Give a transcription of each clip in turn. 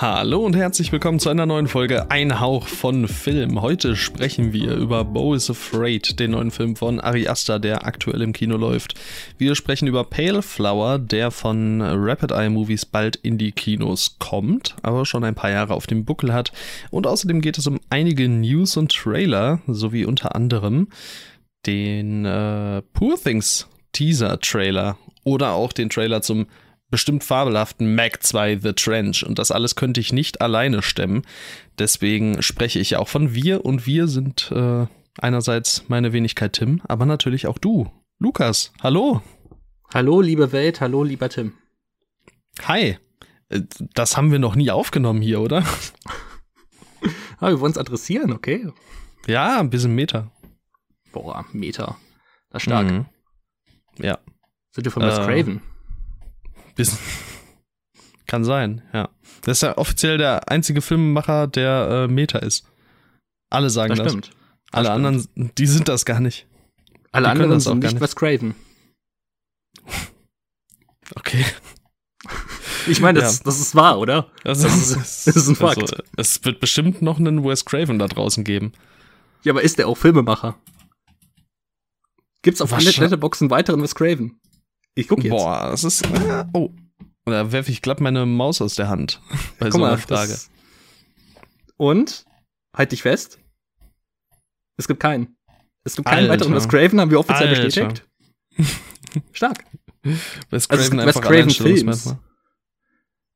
Hallo und herzlich willkommen zu einer neuen Folge Ein Hauch von Film. Heute sprechen wir über Bo is Afraid, den neuen Film von Ari Aster, der aktuell im Kino läuft. Wir sprechen über Pale Flower, der von Rapid Eye Movies bald in die Kinos kommt, aber schon ein paar Jahre auf dem Buckel hat. Und außerdem geht es um einige News und Trailer, sowie unter anderem den äh, Poor Things Teaser Trailer oder auch den Trailer zum bestimmt fabelhaften Mac 2 The Trench und das alles könnte ich nicht alleine stemmen. Deswegen spreche ich ja auch von wir und wir sind äh, einerseits meine Wenigkeit Tim, aber natürlich auch du, Lukas. Hallo. Hallo, liebe Welt, hallo, lieber Tim. Hi. Äh, das haben wir noch nie aufgenommen hier, oder? ah, wir wollen es adressieren, okay. Ja, ein bisschen Meter. Boah, Meter. Das ist stark. Mhm. Ja. Sind wir von Wes äh, Craven? Bisschen. Kann sein, ja. Das ist ja offiziell der einzige Filmemacher, der äh, Meta ist. Alle sagen das. das. Stimmt. Alle das anderen, stimmt. die sind das gar nicht. Alle die anderen sind nicht, nicht Wes Craven. Okay. Ich meine, das, ja. das ist wahr, oder? Das, das, ist, das ist, ein Fakt. Also, es wird bestimmt noch einen Wes Craven da draußen geben. Ja, aber ist der auch Filmemacher? Gibt's auf Letterboxd einen weiteren Wes Craven? Ich guck jetzt. Boah, das ist. Äh, oh. Da werfe ich glatt meine Maus aus der Hand. Bei Guck so einer mal, Frage. Und? Halt dich fest. Es gibt keinen. Es gibt keinen Alter. weiteren Wes Craven, haben wir offiziell Alter. bestätigt. Stark. Wes Craven, also es gibt Wes Craven Films.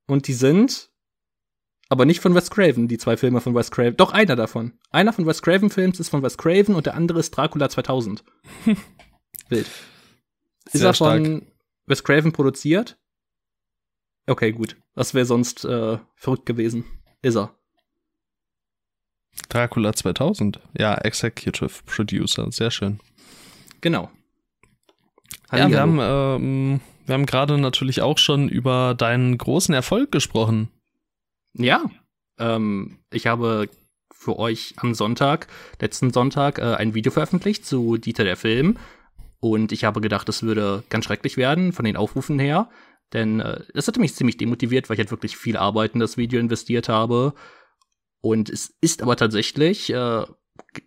Und die sind aber nicht von Wes Craven, die zwei Filme von Wes Craven. Doch einer davon. Einer von Wes Craven Films ist von Wes Craven und der andere ist Dracula 2000. Wild. Ist er von Wes Craven produziert? Okay, gut. Das wäre sonst äh, verrückt gewesen. Ist er. Dracula 2000. Ja, Executive Producer. Sehr schön. Genau. Ja, wir haben, ähm, wir haben gerade natürlich auch schon über deinen großen Erfolg gesprochen. Ja. Ähm, ich habe für euch am Sonntag, letzten Sonntag, äh, ein Video veröffentlicht zu Dieter der Film. Und ich habe gedacht, das würde ganz schrecklich werden von den Aufrufen her. Denn äh, das hatte mich ziemlich demotiviert, weil ich halt wirklich viel Arbeit in das Video investiert habe. Und es ist aber tatsächlich, äh,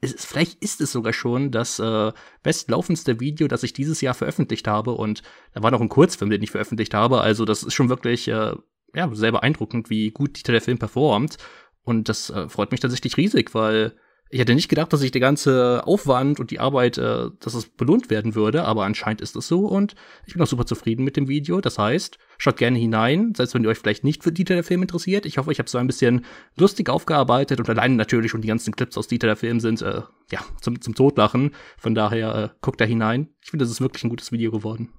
ist, vielleicht ist es sogar schon das äh, bestlaufendste Video, das ich dieses Jahr veröffentlicht habe. Und da war noch ein Kurzfilm, den ich veröffentlicht habe. Also das ist schon wirklich äh, ja, sehr beeindruckend, wie gut der Film performt. Und das äh, freut mich tatsächlich riesig, weil ich hätte nicht gedacht, dass ich der ganze Aufwand und die Arbeit, äh, dass es belohnt werden würde, aber anscheinend ist es so und ich bin auch super zufrieden mit dem Video. Das heißt, schaut gerne hinein, selbst wenn ihr euch vielleicht nicht für Dieter der Film interessiert. Ich hoffe, ich habe so ein bisschen lustig aufgearbeitet und alleine natürlich schon die ganzen Clips aus Dieter der Film sind, äh, ja, zum, zum Totlachen. Von daher äh, guckt da hinein. Ich finde, das ist wirklich ein gutes Video geworden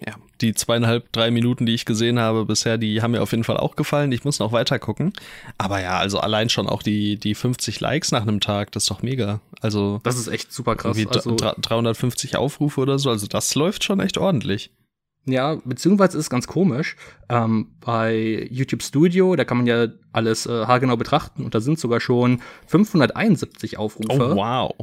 ja, die zweieinhalb, drei Minuten, die ich gesehen habe bisher, die haben mir auf jeden Fall auch gefallen. Ich muss noch weiter gucken. Aber ja, also allein schon auch die, die 50 Likes nach einem Tag, das ist doch mega. Also. Das ist echt super krass. Also, 350 Aufrufe oder so, also das läuft schon echt ordentlich. Ja, beziehungsweise ist es ganz komisch. Ähm, bei YouTube Studio, da kann man ja alles äh, haargenau betrachten und da sind sogar schon 571 Aufrufe. Oh, wow.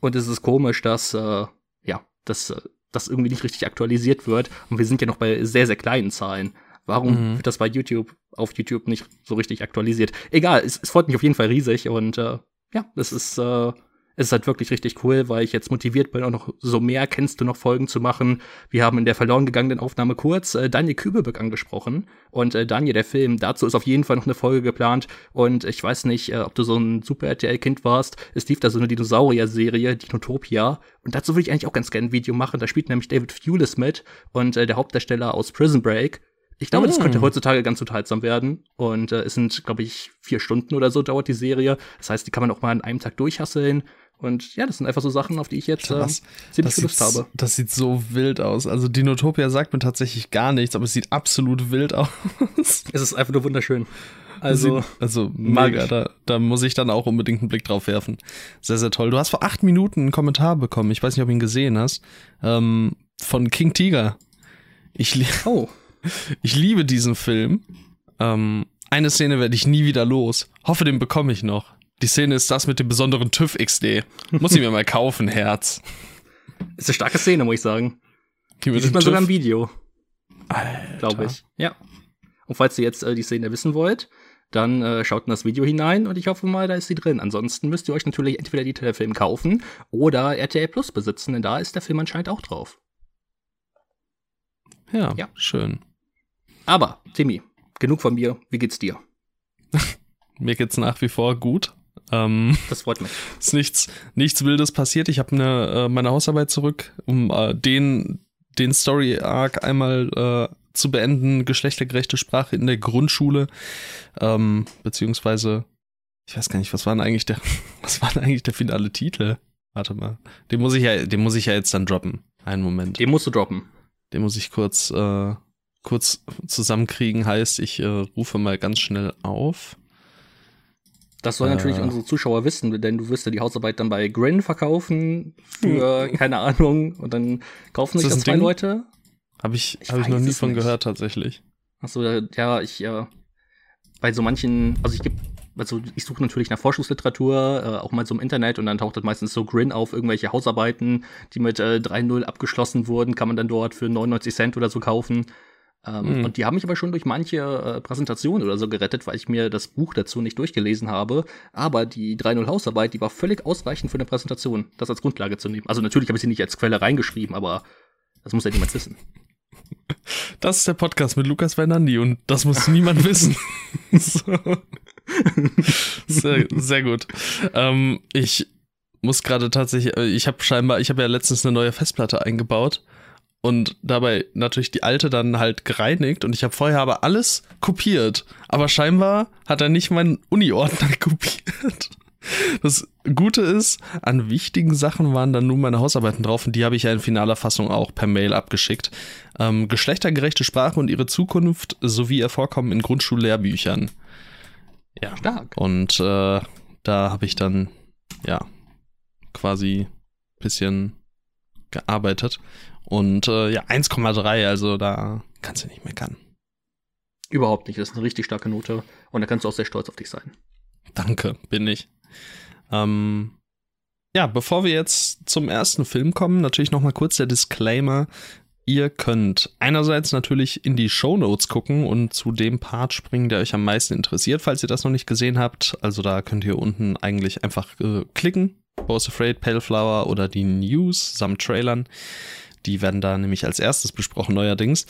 Und es ist komisch, dass, äh, ja, das äh, das irgendwie nicht richtig aktualisiert wird. Und wir sind ja noch bei sehr, sehr kleinen Zahlen. Warum mhm. wird das bei YouTube auf YouTube nicht so richtig aktualisiert? Egal, es, es freut mich auf jeden Fall riesig und äh, ja, es ist äh, es ist halt wirklich richtig cool, weil ich jetzt motiviert bin, auch noch so mehr kennst du noch Folgen zu machen. Wir haben in der verloren gegangenen Aufnahme kurz äh, Daniel Kübelböck angesprochen. Und äh, Daniel, der Film, dazu ist auf jeden Fall noch eine Folge geplant. Und ich weiß nicht, äh, ob du so ein Super-RTL-Kind warst. Es lief da so eine Dinosaurier-Serie, Dinotopia. Und dazu würde ich eigentlich auch ganz gerne ein Video machen. Da spielt nämlich David Fulis mit und äh, der Hauptdarsteller aus Prison Break. Ich glaube, mm. das könnte mm. heutzutage ganz unterhaltsam werden. Und äh, es sind, glaube ich, vier Stunden oder so dauert die Serie. Das heißt, die kann man auch mal an einem Tag durchhasseln. Und ja, das sind einfach so Sachen, auf die ich jetzt äh, ziemlich Lust habe. Das sieht so wild aus. Also Dinotopia sagt mir tatsächlich gar nichts, aber es sieht absolut wild aus. Es ist einfach nur wunderschön. Also, sieht, also mega, da, da muss ich dann auch unbedingt einen Blick drauf werfen. Sehr, sehr toll. Du hast vor acht Minuten einen Kommentar bekommen, ich weiß nicht, ob du ihn gesehen hast, ähm, von King Tiger. Ich, li oh. ich liebe diesen Film. Ähm, eine Szene werde ich nie wieder los. Hoffe, den bekomme ich noch. Die Szene ist das mit dem besonderen TÜV XD. Muss ich mir mal kaufen, Herz. Ist eine starke Szene, muss ich sagen. Die, Die sieht man TÜV? sogar im Video. Glaube ich. Ja. Und falls ihr jetzt äh, die Szene wissen wollt, dann äh, schaut in das Video hinein und ich hoffe mal, da ist sie drin. Ansonsten müsst ihr euch natürlich entweder die Film kaufen oder RTL Plus besitzen, denn da ist der Film anscheinend auch drauf. Ja, ja. schön. Aber, Timmy, genug von mir. Wie geht's dir? mir geht's nach wie vor gut. Ähm, das freut mich. Ist nichts, nichts Wildes passiert. Ich habe äh, meine Hausarbeit zurück, um äh, den, den Story-Arc einmal äh, zu beenden. Geschlechtergerechte Sprache in der Grundschule. Ähm, beziehungsweise, ich weiß gar nicht, was war denn eigentlich der, was war denn eigentlich der finale Titel? Warte mal. Den muss ich ja, den muss ich ja jetzt dann droppen. Einen Moment. Den musst du droppen. Den muss ich kurz, äh, kurz zusammenkriegen. Heißt, ich äh, rufe mal ganz schnell auf. Das sollen natürlich äh, unsere Zuschauer wissen, denn du wirst ja die Hausarbeit dann bei Grin verkaufen für, keine Ahnung, und dann kaufen sich das, das zwei Ding? Leute. Habe ich, ich, hab ich noch nie von nicht. gehört, tatsächlich. Achso, ja, ich, ja, bei so manchen, also ich gebe, also ich suche natürlich nach Forschungsliteratur, äh, auch mal so im Internet und dann taucht das meistens so Grin auf, irgendwelche Hausarbeiten, die mit äh, 3.0 abgeschlossen wurden, kann man dann dort für 99 Cent oder so kaufen. Ähm, mhm. Und die haben mich aber schon durch manche äh, Präsentationen oder so gerettet, weil ich mir das Buch dazu nicht durchgelesen habe. Aber die 3.0 Hausarbeit, die war völlig ausreichend für eine Präsentation, das als Grundlage zu nehmen. Also natürlich habe ich sie nicht als Quelle reingeschrieben, aber das muss ja niemand wissen. Das ist der Podcast mit Lukas Fernandi und das muss niemand wissen. so. sehr, sehr gut. Ähm, ich muss gerade tatsächlich, äh, ich habe scheinbar, ich habe ja letztens eine neue Festplatte eingebaut und dabei natürlich die alte dann halt gereinigt und ich habe vorher aber alles kopiert. Aber scheinbar hat er nicht meinen Uni-Ordner kopiert. Das Gute ist, an wichtigen Sachen waren dann nun meine Hausarbeiten drauf und die habe ich ja in finaler Fassung auch per Mail abgeschickt. Ähm, geschlechtergerechte Sprache und ihre Zukunft sowie ihr Vorkommen in Grundschullehrbüchern. Ja. Stark. Und äh, da habe ich dann, ja, quasi ein bisschen gearbeitet. Und äh, ja, 1,3, also da kannst du nicht meckern. Überhaupt nicht, das ist eine richtig starke Note und da kannst du auch sehr stolz auf dich sein. Danke, bin ich. Ähm, ja, bevor wir jetzt zum ersten Film kommen, natürlich nochmal kurz der Disclaimer. Ihr könnt einerseits natürlich in die Show Notes gucken und zu dem Part springen, der euch am meisten interessiert, falls ihr das noch nicht gesehen habt. Also da könnt ihr unten eigentlich einfach äh, klicken. Bo's Afraid, Pale Flower oder die News samt Trailern. Die werden da nämlich als erstes besprochen neuerdings.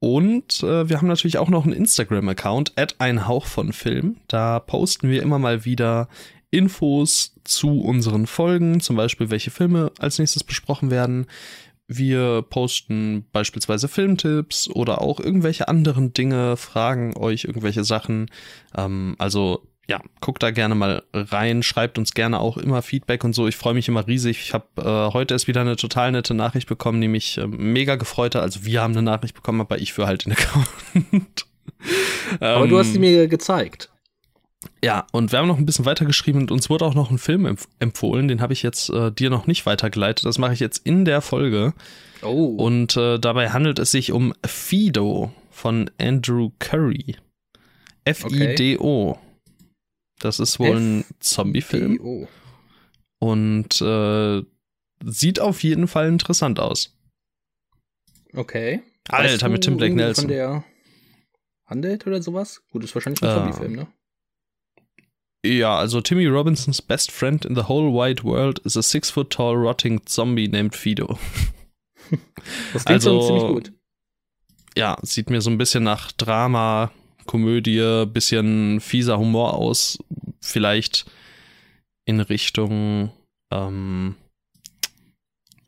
Und äh, wir haben natürlich auch noch einen Instagram-Account, at ein Hauch von Film. Da posten wir immer mal wieder Infos zu unseren Folgen, zum Beispiel welche Filme als nächstes besprochen werden. Wir posten beispielsweise Filmtipps oder auch irgendwelche anderen Dinge, fragen euch irgendwelche Sachen. Ähm, also ja, guckt da gerne mal rein, schreibt uns gerne auch immer Feedback und so. Ich freue mich immer riesig. Ich habe äh, heute erst wieder eine total nette Nachricht bekommen, die mich äh, mega gefreut hat. Also wir haben eine Nachricht bekommen, aber ich für halt den Account. aber ähm, du hast sie mir gezeigt. Ja, und wir haben noch ein bisschen weitergeschrieben und uns wurde auch noch ein Film empf empfohlen. Den habe ich jetzt äh, dir noch nicht weitergeleitet. Das mache ich jetzt in der Folge. Oh. Und äh, dabei handelt es sich um Fido von Andrew Curry. F-I-D-O. Okay. Das ist wohl ein Zombie-Film. Und äh, sieht auf jeden Fall interessant aus. Okay. Alter, mit Tim Black Nelson. Von der handelt oder sowas? Gut, ist wahrscheinlich ein äh, Zombie-Film, ne? Ja, also Timmy Robinsons best friend in the whole wide world is a six foot tall rotting zombie named Fido. Das klingt also, schon ziemlich gut. Ja, sieht mir so ein bisschen nach Drama, Komödie, bisschen fieser Humor aus. Vielleicht in Richtung, ähm,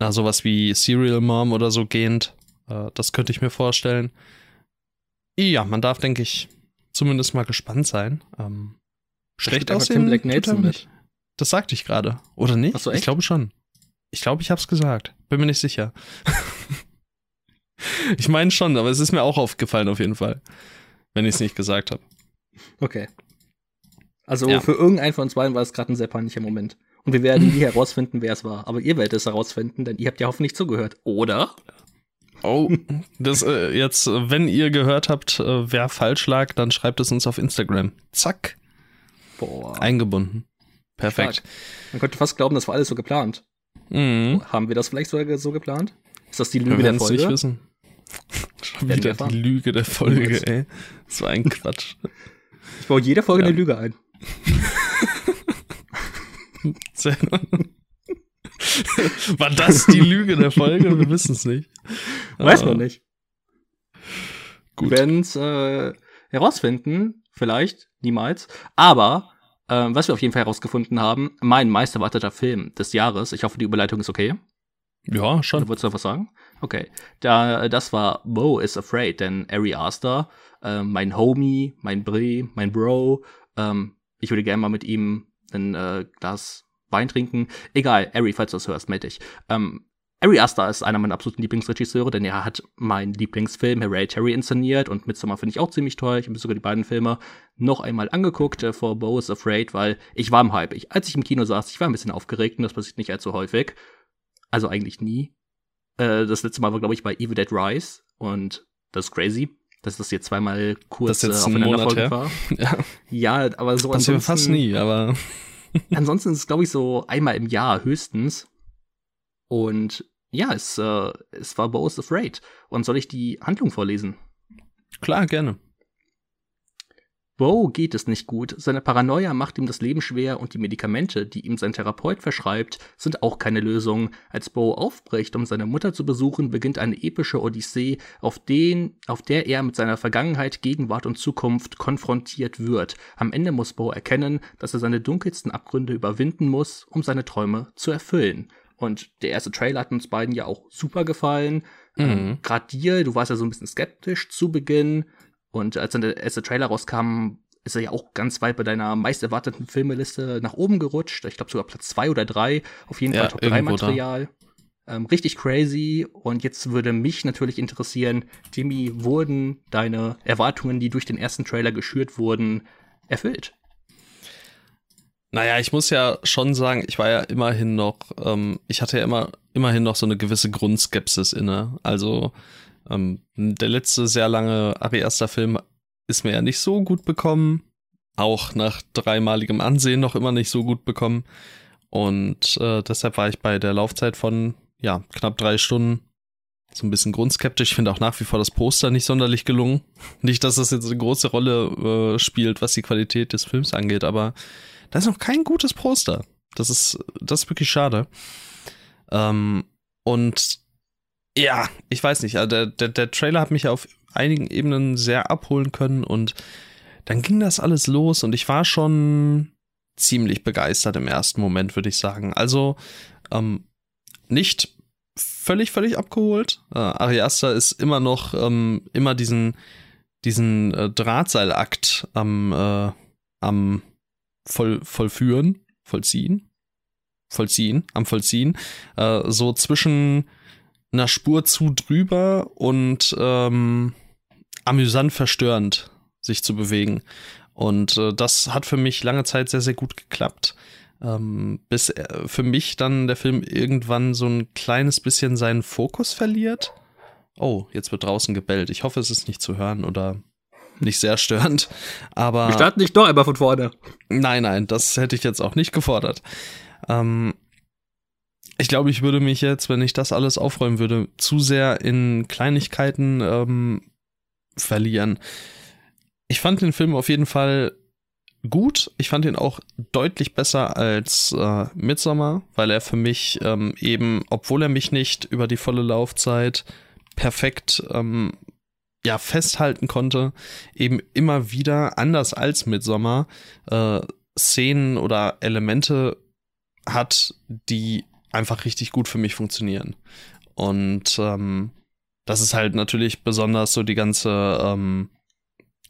na, sowas wie Serial Mom oder so gehend. Äh, das könnte ich mir vorstellen. Ja, man darf, denke ich, zumindest mal gespannt sein. Ähm, schlecht aussehen. Black Nelson mit. Das sagte ich gerade, oder nicht? So? Ich glaube schon. Ich glaube, ich habe es gesagt. Bin mir nicht sicher. ich meine schon, aber es ist mir auch aufgefallen auf jeden Fall, wenn ich es nicht gesagt habe. Okay. Also ja. für irgendeinen von uns beiden war es gerade ein sehr peinlicher Moment. Und wir werden nie herausfinden, wer es war. Aber ihr werdet es herausfinden, denn ihr habt ja hoffentlich zugehört, oder? Oh, das äh, jetzt, wenn ihr gehört habt, äh, wer falsch lag, dann schreibt es uns auf Instagram. Zack. Boah. Eingebunden. Perfekt. Stark. Man könnte fast glauben, das war alles so geplant. Mhm. Haben wir das vielleicht sogar so geplant? Ist das die Lüge wir der Folge? nicht wissen. Wieder die Lüge der Folge, ey. So ein Quatsch. Ich baue jede Folge ja. eine Lüge ein. War das die Lüge der Folge? Wir wissen es nicht. Weiß man ah. nicht. Gut. Wenn's äh, herausfinden, vielleicht, niemals. Aber äh, was wir auf jeden Fall herausgefunden haben, mein meisterwarteter Film des Jahres. Ich hoffe, die Überleitung ist okay. Ja, schon. Du wolltest noch was sagen? Okay. Da, das war Bo is Afraid, denn Ari Aster, äh, mein Homie, mein Bre, mein Bro, ähm, ich würde gerne mal mit ihm ein äh, Glas Wein trinken. Egal, Ari, falls du das hörst, melde dich. Ähm, Ari Aster ist einer meiner absoluten Lieblingsregisseure, denn er hat meinen Lieblingsfilm Hereditary inszeniert und Midsommar finde ich auch ziemlich toll. Ich habe mir sogar die beiden Filme noch einmal angeguckt äh, vor Bo is Afraid, weil ich war im Hype. Ich, als ich im Kino saß, ich war ein bisschen aufgeregt und das passiert nicht allzu häufig. Also eigentlich nie. Äh, das letzte Mal war, glaube ich, bei Evil Dead Rise und das ist crazy, dass das jetzt zweimal kurz das jetzt äh, aufeinander war. ja. ja, aber so das ansonsten. fast nie, aber. ansonsten ist es, glaube ich, so einmal im Jahr höchstens. Und ja, es, äh, es war Bo is Afraid. Und soll ich die Handlung vorlesen? Klar, gerne. Bo geht es nicht gut, seine Paranoia macht ihm das Leben schwer und die Medikamente, die ihm sein Therapeut verschreibt, sind auch keine Lösung. Als Bo aufbricht, um seine Mutter zu besuchen, beginnt eine epische Odyssee, auf, den, auf der er mit seiner Vergangenheit, Gegenwart und Zukunft konfrontiert wird. Am Ende muss Bo erkennen, dass er seine dunkelsten Abgründe überwinden muss, um seine Träume zu erfüllen. Und der erste Trailer hat uns beiden ja auch super gefallen. Mhm. Ähm, Gerade dir, du warst ja so ein bisschen skeptisch zu Beginn. Und als dann der erste Trailer rauskam, ist er ja auch ganz weit bei deiner meist erwarteten Filmeliste nach oben gerutscht. Ich glaube sogar Platz zwei oder drei. Auf jeden ja, Fall Top 3 Material. Ähm, richtig crazy. Und jetzt würde mich natürlich interessieren, Timmy, wurden deine Erwartungen, die durch den ersten Trailer geschürt wurden, erfüllt? Naja, ich muss ja schon sagen, ich war ja immerhin noch, ähm, ich hatte ja immer, immerhin noch so eine gewisse Grundskepsis inne. Also ähm, der letzte sehr lange Ari Aster Film ist mir ja nicht so gut bekommen. Auch nach dreimaligem Ansehen noch immer nicht so gut bekommen. Und äh, deshalb war ich bei der Laufzeit von ja, knapp drei Stunden so ein bisschen grundskeptisch. Ich finde auch nach wie vor das Poster nicht sonderlich gelungen. Nicht, dass das jetzt eine große Rolle äh, spielt, was die Qualität des Films angeht, aber da ist noch kein gutes Poster. Das ist, das ist wirklich schade. Ähm, und ja, ich weiß nicht, also der, der, der Trailer hat mich auf einigen Ebenen sehr abholen können und dann ging das alles los und ich war schon ziemlich begeistert im ersten Moment, würde ich sagen. Also ähm, nicht völlig, völlig abgeholt. Äh, Ariasta ist immer noch ähm, immer diesen, diesen äh, Drahtseilakt am, äh, am voll, vollführen, vollziehen, vollziehen, am Vollziehen, äh, so zwischen einer Spur zu drüber und ähm, amüsant verstörend sich zu bewegen. Und äh, das hat für mich lange Zeit sehr, sehr gut geklappt. Ähm, bis er, für mich dann der Film irgendwann so ein kleines bisschen seinen Fokus verliert. Oh, jetzt wird draußen gebellt. Ich hoffe, es ist nicht zu hören oder nicht sehr störend. Aber. Wir starten nicht doch einmal von vorne. Nein, nein, das hätte ich jetzt auch nicht gefordert. Ähm, ich glaube, ich würde mich jetzt, wenn ich das alles aufräumen würde, zu sehr in Kleinigkeiten ähm, verlieren. Ich fand den Film auf jeden Fall gut. Ich fand ihn auch deutlich besser als äh, Midsommar, weil er für mich ähm, eben, obwohl er mich nicht über die volle Laufzeit perfekt ähm, ja festhalten konnte, eben immer wieder anders als Midsommar äh, Szenen oder Elemente hat, die einfach richtig gut für mich funktionieren. Und ähm, das ist halt natürlich besonders so die ganze, ähm,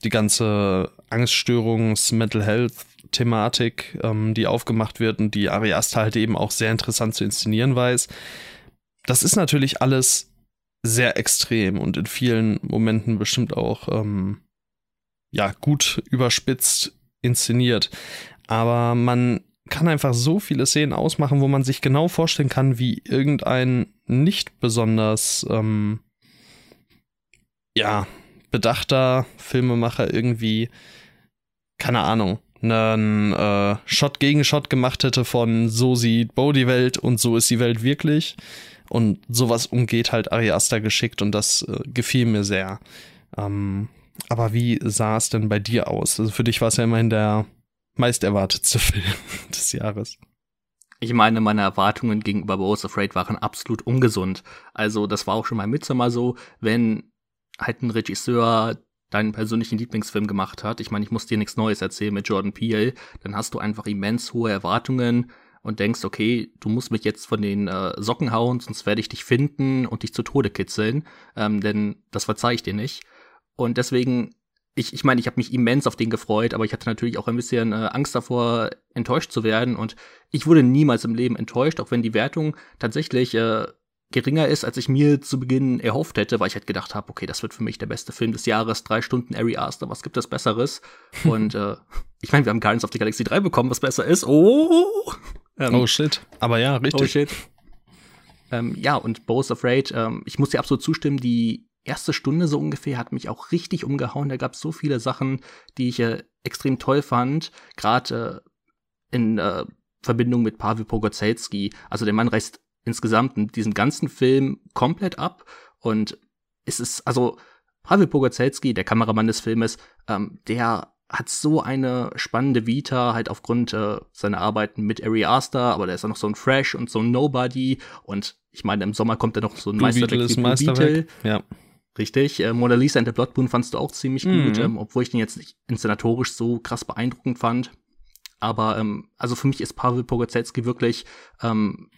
die ganze Angststörungs-, Mental Health-Thematik, ähm, die aufgemacht wird und die Ari halt eben auch sehr interessant zu inszenieren weiß. Das ist natürlich alles sehr extrem und in vielen Momenten bestimmt auch ähm, ja gut überspitzt inszeniert. Aber man kann einfach so viele Szenen ausmachen, wo man sich genau vorstellen kann, wie irgendein nicht besonders ähm, ja bedachter Filmemacher irgendwie keine Ahnung einen äh, Shot gegen Shot gemacht hätte von so sieht Bo die Welt und so ist die Welt wirklich Und sowas umgeht halt Ari Aster geschickt und das äh, gefiel mir sehr. Ähm, aber wie sah es denn bei dir aus? Also für dich war es ja immerhin der meist erwartetste Film des Jahres. Ich meine, meine Erwartungen gegenüber Bo's Afraid waren absolut ungesund. Also, das war auch schon mal Midsommar so, wenn halt ein Regisseur deinen persönlichen Lieblingsfilm gemacht hat. Ich meine, ich muss dir nichts Neues erzählen mit Jordan Peele. Dann hast du einfach immens hohe Erwartungen und denkst, okay, du musst mich jetzt von den äh, Socken hauen, sonst werde ich dich finden und dich zu Tode kitzeln. Ähm, denn das verzeih ich dir nicht. Und deswegen, ich, ich meine, ich habe mich immens auf den gefreut, aber ich hatte natürlich auch ein bisschen äh, Angst davor, enttäuscht zu werden. Und ich wurde niemals im Leben enttäuscht, auch wenn die Wertung tatsächlich äh, geringer ist, als ich mir zu Beginn erhofft hätte, weil ich halt gedacht habe, okay, das wird für mich der beste Film des Jahres, drei Stunden Ari Aster, was gibt es Besseres? Und äh, ich meine, wir haben Guardians of the Galaxy 3 bekommen, was besser ist. Oh! Ähm, oh shit. Aber ja, richtig. Oh shit. Ähm, ja, und Bo's Afraid, ähm, ich muss dir absolut zustimmen, die erste Stunde so ungefähr hat mich auch richtig umgehauen. Da gab es so viele Sachen, die ich äh, extrem toll fand. Gerade äh, in äh, Verbindung mit Pavel Pogozelski. Also der Mann reißt insgesamt in diesem ganzen Film komplett ab. Und es ist, also Pavel Pogozelski, der Kameramann des Filmes, ähm, der hat so eine spannende Vita, halt aufgrund äh, seiner Arbeiten mit Ari Aster, aber der ist auch noch so ein Fresh und so ein Nobody. Und ich meine, im Sommer kommt da noch so ein Meisterwerk wie Meisterwerk. Ja. Richtig. Äh, Mona Lisa and the Blood Moon fandst du auch ziemlich mhm. gut, ähm, obwohl ich den jetzt nicht inszenatorisch so krass beeindruckend fand. Aber ähm, also für mich ist Pavel Pogozelski wirklich ähm,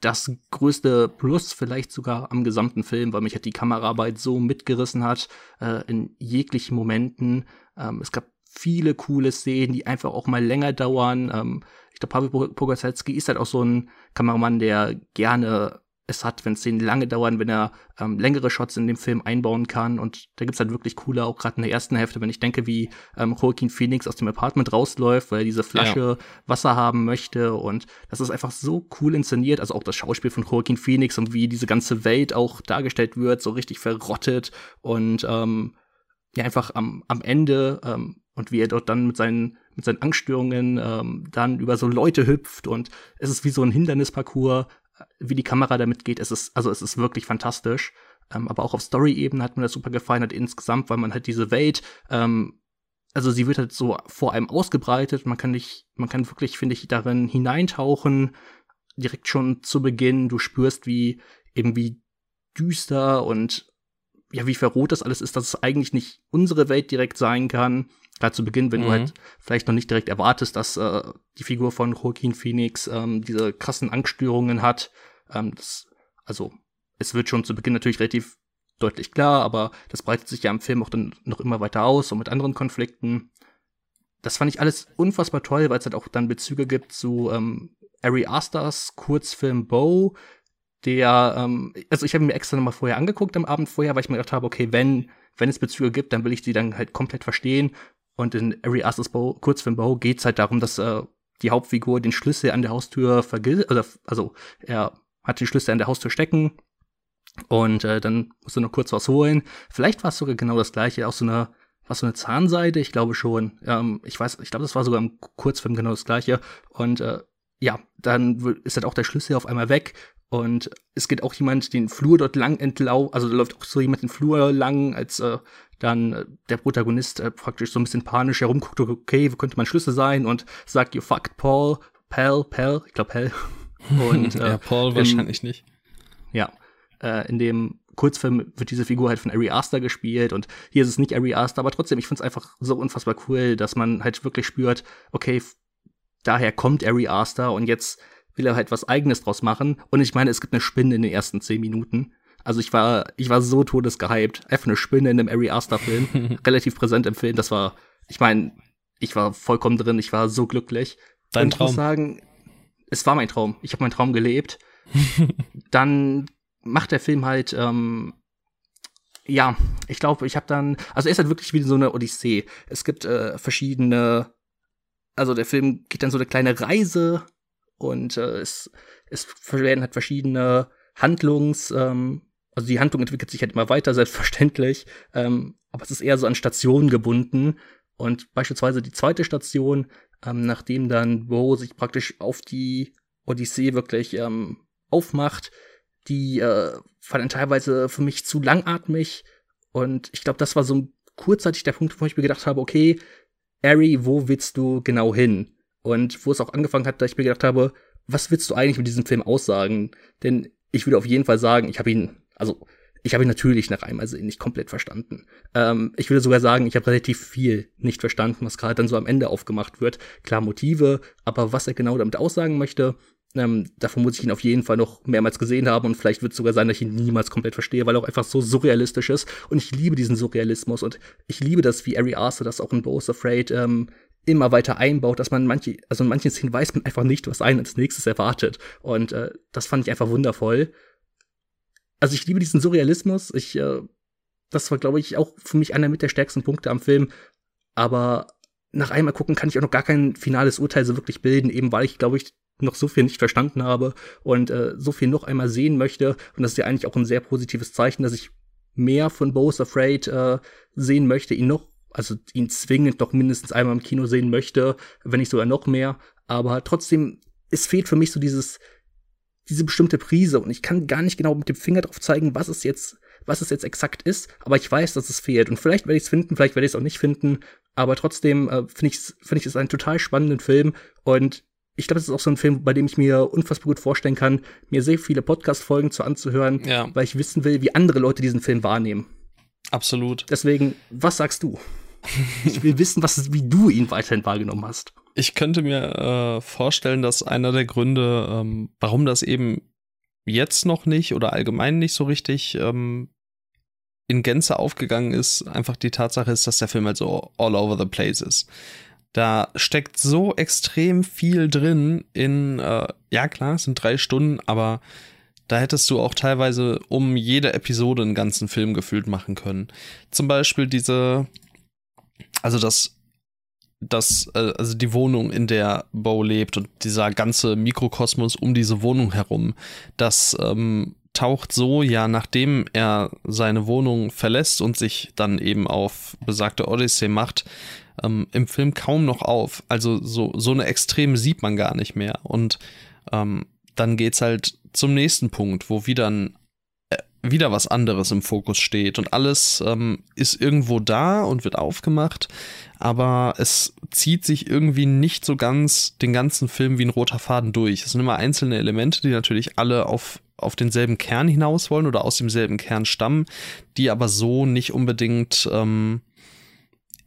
das größte Plus vielleicht sogar am gesamten Film, weil mich halt die Kameraarbeit so mitgerissen hat äh, in jeglichen Momenten. Ähm, es gab viele coole Szenen, die einfach auch mal länger dauern. Ähm, ich glaube, Pavel Pogozelski ist halt auch so ein Kameramann, der gerne es hat, wenn Szenen lange dauern, wenn er ähm, längere Shots in dem Film einbauen kann. Und da gibt's halt wirklich coole, auch gerade in der ersten Hälfte, wenn ich denke, wie ähm, Joaquin Phoenix aus dem Apartment rausläuft, weil er diese Flasche ja. Wasser haben möchte. Und das ist einfach so cool inszeniert. Also auch das Schauspiel von Joaquin Phoenix und wie diese ganze Welt auch dargestellt wird, so richtig verrottet und ähm, ja, einfach am, am Ende ähm, und wie er dort dann mit seinen mit seinen Angststörungen ähm, dann über so Leute hüpft und es ist wie so ein Hindernisparcours wie die Kamera damit geht, es ist, also es ist wirklich fantastisch. Ähm, aber auch auf Story-Ebene hat mir das super gefallen, hat insgesamt, weil man halt diese Welt, ähm, also sie wird halt so vor einem ausgebreitet, man kann nicht, man kann wirklich, finde ich, darin hineintauchen, direkt schon zu Beginn, du spürst, wie eben wie düster und ja, wie verrot das alles ist, dass es eigentlich nicht unsere Welt direkt sein kann. Gerade zu Beginn, wenn mhm. du halt vielleicht noch nicht direkt erwartest, dass äh, die Figur von Joaquin Phoenix ähm, diese krassen Angststörungen hat. Ähm, das, also, es wird schon zu Beginn natürlich relativ deutlich klar, aber das breitet sich ja im Film auch dann noch immer weiter aus und mit anderen Konflikten. Das fand ich alles unfassbar toll, weil es halt auch dann Bezüge gibt zu ähm, Ari Asters Kurzfilm Bow, der, ähm, also ich habe mir extra nochmal vorher angeguckt am Abend vorher, weil ich mir gedacht habe, okay, wenn, wenn es Bezüge gibt, dann will ich die dann halt komplett verstehen. Und in Ari Asters Bow, Kurzfilm Bow geht es halt darum, dass äh, die Hauptfigur den Schlüssel an der Haustür vergisst, also, also er hat den Schlüssel an der Haustür stecken und äh, dann muss er noch kurz was holen. Vielleicht war es sogar genau das gleiche, auch so eine, was so eine Zahnseide, ich glaube schon. Ähm, ich weiß, ich glaube, das war sogar im Kurzfilm genau das gleiche. Und äh, ja, dann ist halt auch der Schlüssel auf einmal weg und es geht auch jemand den Flur dort lang entlau, also da läuft auch so jemand den Flur lang, als äh, dann äh, der Protagonist äh, praktisch so ein bisschen panisch herumguckt, okay, wo könnte mein Schlüssel sein und sagt, you fucked Paul, Pal, Pal, ich glaube Pal. Und, äh, ja, Paul wahrscheinlich nicht. Ja, äh, in dem Kurzfilm wird diese Figur halt von Ari Aster gespielt und hier ist es nicht Ari Aster, aber trotzdem, ich finde es einfach so unfassbar cool, dass man halt wirklich spürt, okay, daher kommt Ari Aster und jetzt will er halt was eigenes draus machen. Und ich meine, es gibt eine Spinne in den ersten zehn Minuten. Also ich war, ich war so todesgehypt. Einfach eine Spinne in einem Ari Aster Film. relativ präsent im Film. Das war, ich meine, ich war vollkommen drin. Ich war so glücklich. Dein Und Traum. Ich muss sagen, es war mein Traum. Ich habe meinen Traum gelebt. dann macht der Film halt, ähm, ja, ich glaube, ich habe dann, also er ist halt wirklich wie so eine Odyssee. Es gibt äh, verschiedene, also der Film geht dann so eine kleine Reise und äh, es, es werden halt verschiedene Handlungs, ähm, also die Handlung entwickelt sich halt immer weiter, selbstverständlich, ähm, aber es ist eher so an Stationen gebunden. Und beispielsweise die zweite Station, ähm, nachdem dann Bo sich praktisch auf die Odyssee wirklich ähm, aufmacht, Die äh, fanden teilweise für mich zu langatmig. Und ich glaube, das war so kurzzeitig der Punkt, wo ich mir gedacht habe, okay, Ari, wo willst du genau hin? Und wo es auch angefangen hat, da ich mir gedacht habe, was willst du eigentlich mit diesem Film aussagen? Denn ich würde auf jeden Fall sagen, ich habe ihn, also ich habe ihn natürlich nach einmal sehen nicht komplett verstanden. Ähm, ich würde sogar sagen, ich habe relativ viel nicht verstanden, was gerade dann so am Ende aufgemacht wird. Klar Motive, aber was er genau damit aussagen möchte, ähm, davon muss ich ihn auf jeden Fall noch mehrmals gesehen haben und vielleicht wird es sogar sein, dass ich ihn niemals komplett verstehe, weil er auch einfach so surrealistisch ist und ich liebe diesen Surrealismus und ich liebe das, wie Ari Arthur das auch in Bo's Afraid ähm, immer weiter einbaut, dass man manche, also in manchen Szenen weiß man einfach nicht, was einen als nächstes erwartet und äh, das fand ich einfach wundervoll also ich liebe diesen Surrealismus. Ich, äh, das war, glaube ich, auch für mich einer mit der stärksten Punkte am Film. Aber nach einmal gucken kann ich auch noch gar kein finales Urteil so wirklich bilden, eben weil ich, glaube ich, noch so viel nicht verstanden habe und äh, so viel noch einmal sehen möchte. Und das ist ja eigentlich auch ein sehr positives Zeichen, dass ich mehr von Bo's Afraid äh, sehen möchte, ihn noch, also ihn zwingend noch mindestens einmal im Kino sehen möchte, wenn nicht sogar noch mehr. Aber trotzdem, es fehlt für mich so dieses, diese bestimmte Prise und ich kann gar nicht genau mit dem Finger drauf zeigen, was es jetzt, was es jetzt exakt ist, aber ich weiß, dass es fehlt und vielleicht werde ich es finden, vielleicht werde ich es auch nicht finden, aber trotzdem äh, finde ich finde ich es einen total spannenden Film und ich glaube, es ist auch so ein Film, bei dem ich mir unfassbar gut vorstellen kann, mir sehr viele Podcast-Folgen zu anzuhören, ja. weil ich wissen will, wie andere Leute diesen Film wahrnehmen. Absolut. Deswegen, was sagst du? Ich will wissen, was, wie du ihn weiterhin wahrgenommen hast. Ich könnte mir äh, vorstellen, dass einer der Gründe, ähm, warum das eben jetzt noch nicht oder allgemein nicht so richtig ähm, in Gänze aufgegangen ist, einfach die Tatsache ist, dass der Film halt so all over the place ist. Da steckt so extrem viel drin in, äh, ja klar, es sind drei Stunden, aber da hättest du auch teilweise um jede Episode einen ganzen Film gefühlt machen können. Zum Beispiel diese, also das das, äh, also die Wohnung, in der Bo lebt und dieser ganze Mikrokosmos um diese Wohnung herum, das ähm, taucht so ja, nachdem er seine Wohnung verlässt und sich dann eben auf besagte Odyssee macht, ähm, im Film kaum noch auf. Also so, so eine Extreme sieht man gar nicht mehr. Und ähm, dann geht's halt zum nächsten Punkt, wo wieder ein wieder was anderes im Fokus steht und alles ähm, ist irgendwo da und wird aufgemacht, aber es zieht sich irgendwie nicht so ganz den ganzen Film wie ein roter Faden durch. Es sind immer einzelne Elemente, die natürlich alle auf, auf denselben Kern hinaus wollen oder aus demselben Kern stammen, die aber so nicht unbedingt ähm,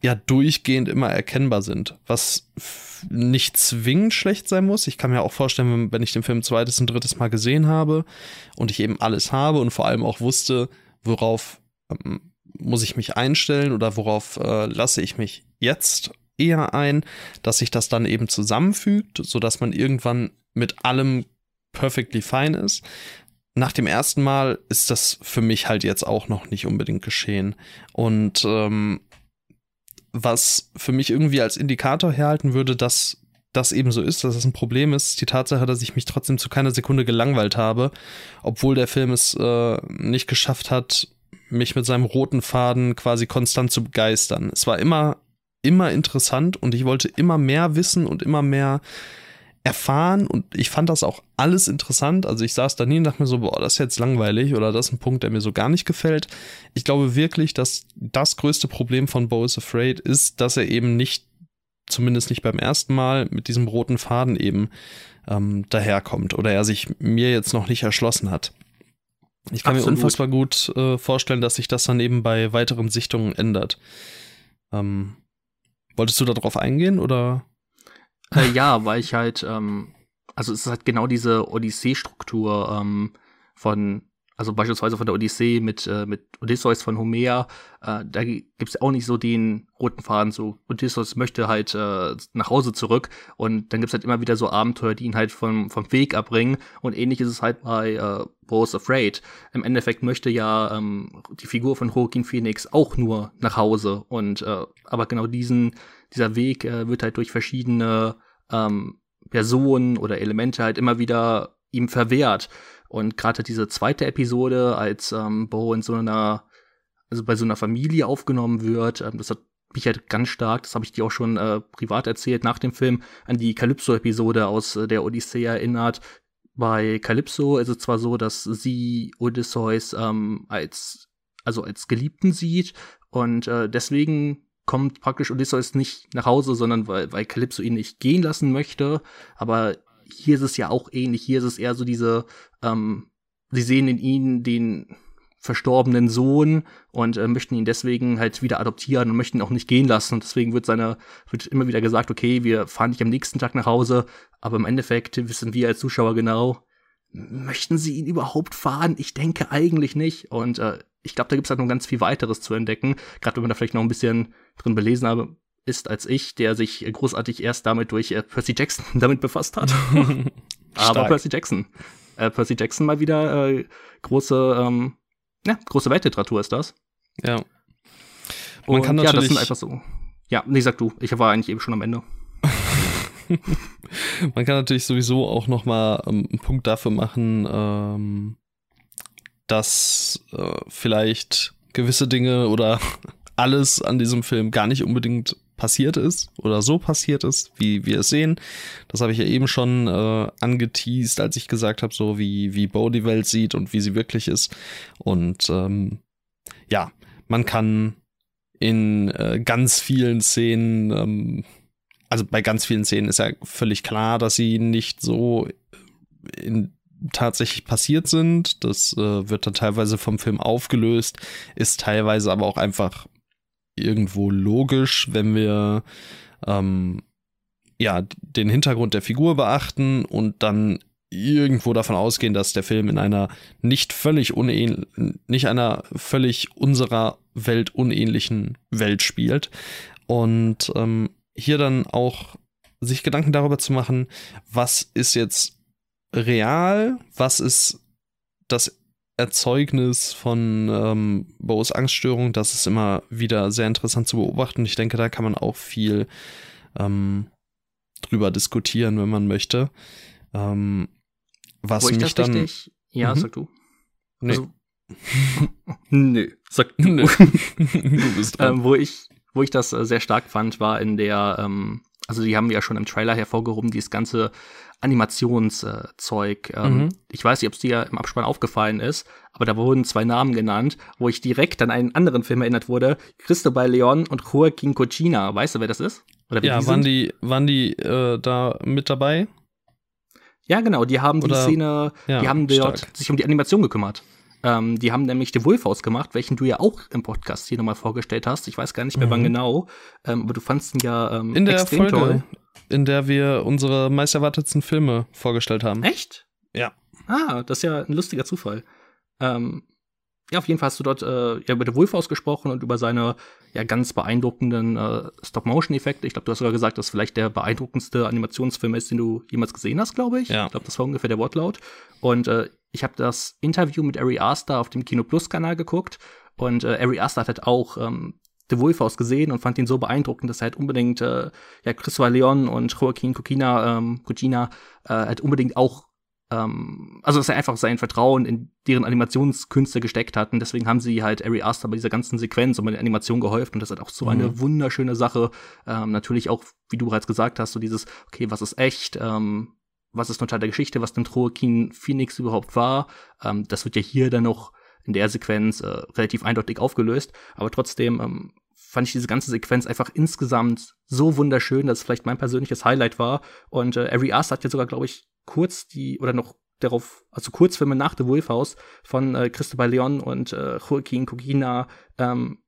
ja durchgehend immer erkennbar sind, was nicht zwingend schlecht sein muss. Ich kann mir auch vorstellen, wenn ich den Film zweites und drittes Mal gesehen habe und ich eben alles habe und vor allem auch wusste, worauf ähm, muss ich mich einstellen oder worauf äh, lasse ich mich jetzt eher ein, dass sich das dann eben zusammenfügt, sodass man irgendwann mit allem perfectly fine ist. Nach dem ersten Mal ist das für mich halt jetzt auch noch nicht unbedingt geschehen. Und ähm, was für mich irgendwie als Indikator herhalten würde, dass das eben so ist, dass das ein Problem ist, die Tatsache, dass ich mich trotzdem zu keiner Sekunde gelangweilt habe, obwohl der Film es äh, nicht geschafft hat, mich mit seinem roten Faden quasi konstant zu begeistern. Es war immer, immer interessant und ich wollte immer mehr wissen und immer mehr erfahren und ich fand das auch alles interessant. Also ich saß da nie und dachte mir so, boah, das ist jetzt langweilig oder das ist ein Punkt, der mir so gar nicht gefällt. Ich glaube wirklich, dass das größte Problem von Bo is Afraid ist, dass er eben nicht, zumindest nicht beim ersten Mal, mit diesem roten Faden eben ähm, daherkommt oder er sich mir jetzt noch nicht erschlossen hat. Ich kann Absolut. mir unfassbar gut äh, vorstellen, dass sich das dann eben bei weiteren Sichtungen ändert. Ähm, wolltest du darauf eingehen oder? Äh, ja, weil ich halt, ähm, also es ist halt genau diese Odyssee-Struktur ähm, von, also beispielsweise von der Odyssee mit, äh, mit Odysseus von Homer, äh, da gibt's auch nicht so den roten Faden, so Odysseus möchte halt äh, nach Hause zurück und dann gibt's halt immer wieder so Abenteuer, die ihn halt vom, vom Weg abbringen und ähnlich ist es halt bei äh, Bo's Afraid. Im Endeffekt möchte ja ähm, die Figur von Joaquin Phoenix auch nur nach Hause und äh, aber genau diesen dieser Weg äh, wird halt durch verschiedene ähm, Personen oder Elemente halt immer wieder ihm verwehrt. Und gerade diese zweite Episode, als ähm, Bo in so einer, also bei so einer Familie aufgenommen wird, ähm, das hat mich halt ganz stark, das habe ich dir auch schon äh, privat erzählt, nach dem Film an die Calypso-Episode aus äh, der Odyssee erinnert. bei Calypso ist es zwar so, dass sie Odysseus ähm, als also als Geliebten sieht und äh, deswegen kommt praktisch Odysseus nicht nach Hause, sondern weil, weil Calypso ihn nicht gehen lassen möchte. Aber hier ist es ja auch ähnlich. Hier ist es eher so diese, ähm, sie sehen in ihnen den verstorbenen Sohn und äh, möchten ihn deswegen halt wieder adoptieren und möchten ihn auch nicht gehen lassen. Und deswegen wird seine, wird immer wieder gesagt, okay, wir fahren nicht am nächsten Tag nach Hause, aber im Endeffekt wissen wir als Zuschauer genau, möchten sie ihn überhaupt fahren? Ich denke eigentlich nicht. Und äh, ich glaube, da gibt es halt noch ganz viel weiteres zu entdecken, gerade wenn man da vielleicht noch ein bisschen drin belesen habe, ist als ich, der sich großartig erst damit durch äh, Percy Jackson damit befasst hat. Aber Percy Jackson. Äh, Percy Jackson mal wieder äh, große, ähm, ja, große Weltliteratur ist das. Ja. Man Und, kann natürlich ja, das sind einfach so. Ja, nee, sag du. Ich war eigentlich eben schon am Ende. Man kann natürlich sowieso auch noch mal ähm, einen Punkt dafür machen, ähm, dass äh, vielleicht gewisse Dinge oder alles an diesem Film gar nicht unbedingt passiert ist oder so passiert ist, wie wir es sehen. Das habe ich ja eben schon äh, angeteased, als ich gesagt habe, so wie, wie Bo die Welt sieht und wie sie wirklich ist. Und ähm, ja, man kann in äh, ganz vielen Szenen, ähm, also bei ganz vielen Szenen ist ja völlig klar, dass sie nicht so in tatsächlich passiert sind. Das äh, wird dann teilweise vom Film aufgelöst, ist teilweise aber auch einfach irgendwo logisch, wenn wir ähm, ja den Hintergrund der Figur beachten und dann irgendwo davon ausgehen, dass der Film in einer nicht völlig unähnlich, nicht einer völlig unserer Welt unähnlichen Welt spielt. Und ähm, hier dann auch sich Gedanken darüber zu machen, was ist jetzt real, was ist das Erzeugnis von ähm, Bo's Angststörung, das ist immer wieder sehr interessant zu beobachten. Ich denke, da kann man auch viel ähm, drüber diskutieren, wenn man möchte. Ähm, was Wo ich mich das dann. Richtig, ja, mhm. sag du. Nee. Also, Nö, sag du. Nö. du bist dran. Ähm, wo ich, wo ich das äh, sehr stark fand, war in der, ähm, also die haben ja schon im Trailer hervorgehoben, dieses ganze Animationszeug. Äh, ähm, mhm. Ich weiß nicht, ob es dir im Abspann aufgefallen ist, aber da wurden zwei Namen genannt, wo ich direkt an einen anderen Film erinnert wurde. Cristobal Leon und Joaquin Cochina. Weißt du, wer das ist? Oder ja, die waren sind? die, waren die äh, da mit dabei? Ja, genau, die haben Oder, die Szene, ja, die haben dort stark. sich um die Animation gekümmert. Ähm, die haben nämlich The Wolf ausgemacht, welchen du ja auch im Podcast hier nochmal vorgestellt hast. Ich weiß gar nicht mehr, mhm. wann genau, ähm, aber du fandst ihn ja ähm, in der extrem Folge, toll. In der wir unsere meist erwartetsten Filme vorgestellt haben. Echt? Ja. Ah, das ist ja ein lustiger Zufall. Ähm, ja, auf jeden Fall hast du dort äh, ja, über The Wolf ausgesprochen und über seine ja ganz beeindruckenden äh, Stop-Motion-Effekte. Ich glaube, du hast sogar gesagt, dass vielleicht der beeindruckendste Animationsfilm ist, den du jemals gesehen hast, glaube ich. Ja. Ich glaube, das war ungefähr der Wortlaut. Und äh, ich habe das Interview mit Ari Aster auf dem Kino Plus Kanal geguckt und äh, Ari Aster hat halt auch ähm, The Wolf aus gesehen und fand ihn so beeindruckend, dass er halt unbedingt äh, ja Christopher Leon und Joaquin Coquina, ähm, Cugina äh, halt unbedingt auch ähm, also dass er einfach sein Vertrauen in deren Animationskünste gesteckt hat und deswegen haben sie halt Ari Aster bei dieser ganzen Sequenz und bei der Animation geholfen und das ist halt auch so mhm. eine wunderschöne Sache. Ähm, natürlich auch, wie du bereits gesagt hast, so dieses, okay, was ist echt, ähm, was ist total der Geschichte, was denn Joaquin Phoenix überhaupt war. Ähm, das wird ja hier dann noch in der Sequenz äh, relativ eindeutig aufgelöst, aber trotzdem ähm, fand ich diese ganze Sequenz einfach insgesamt so wunderschön, dass es vielleicht mein persönliches Highlight war. Und äh, Ari Aster hat ja sogar, glaube ich, kurz die, oder noch darauf, also Kurzfilme nach The Wolf House von äh, Christopher Leon und äh, Joaquin Cogina ähm,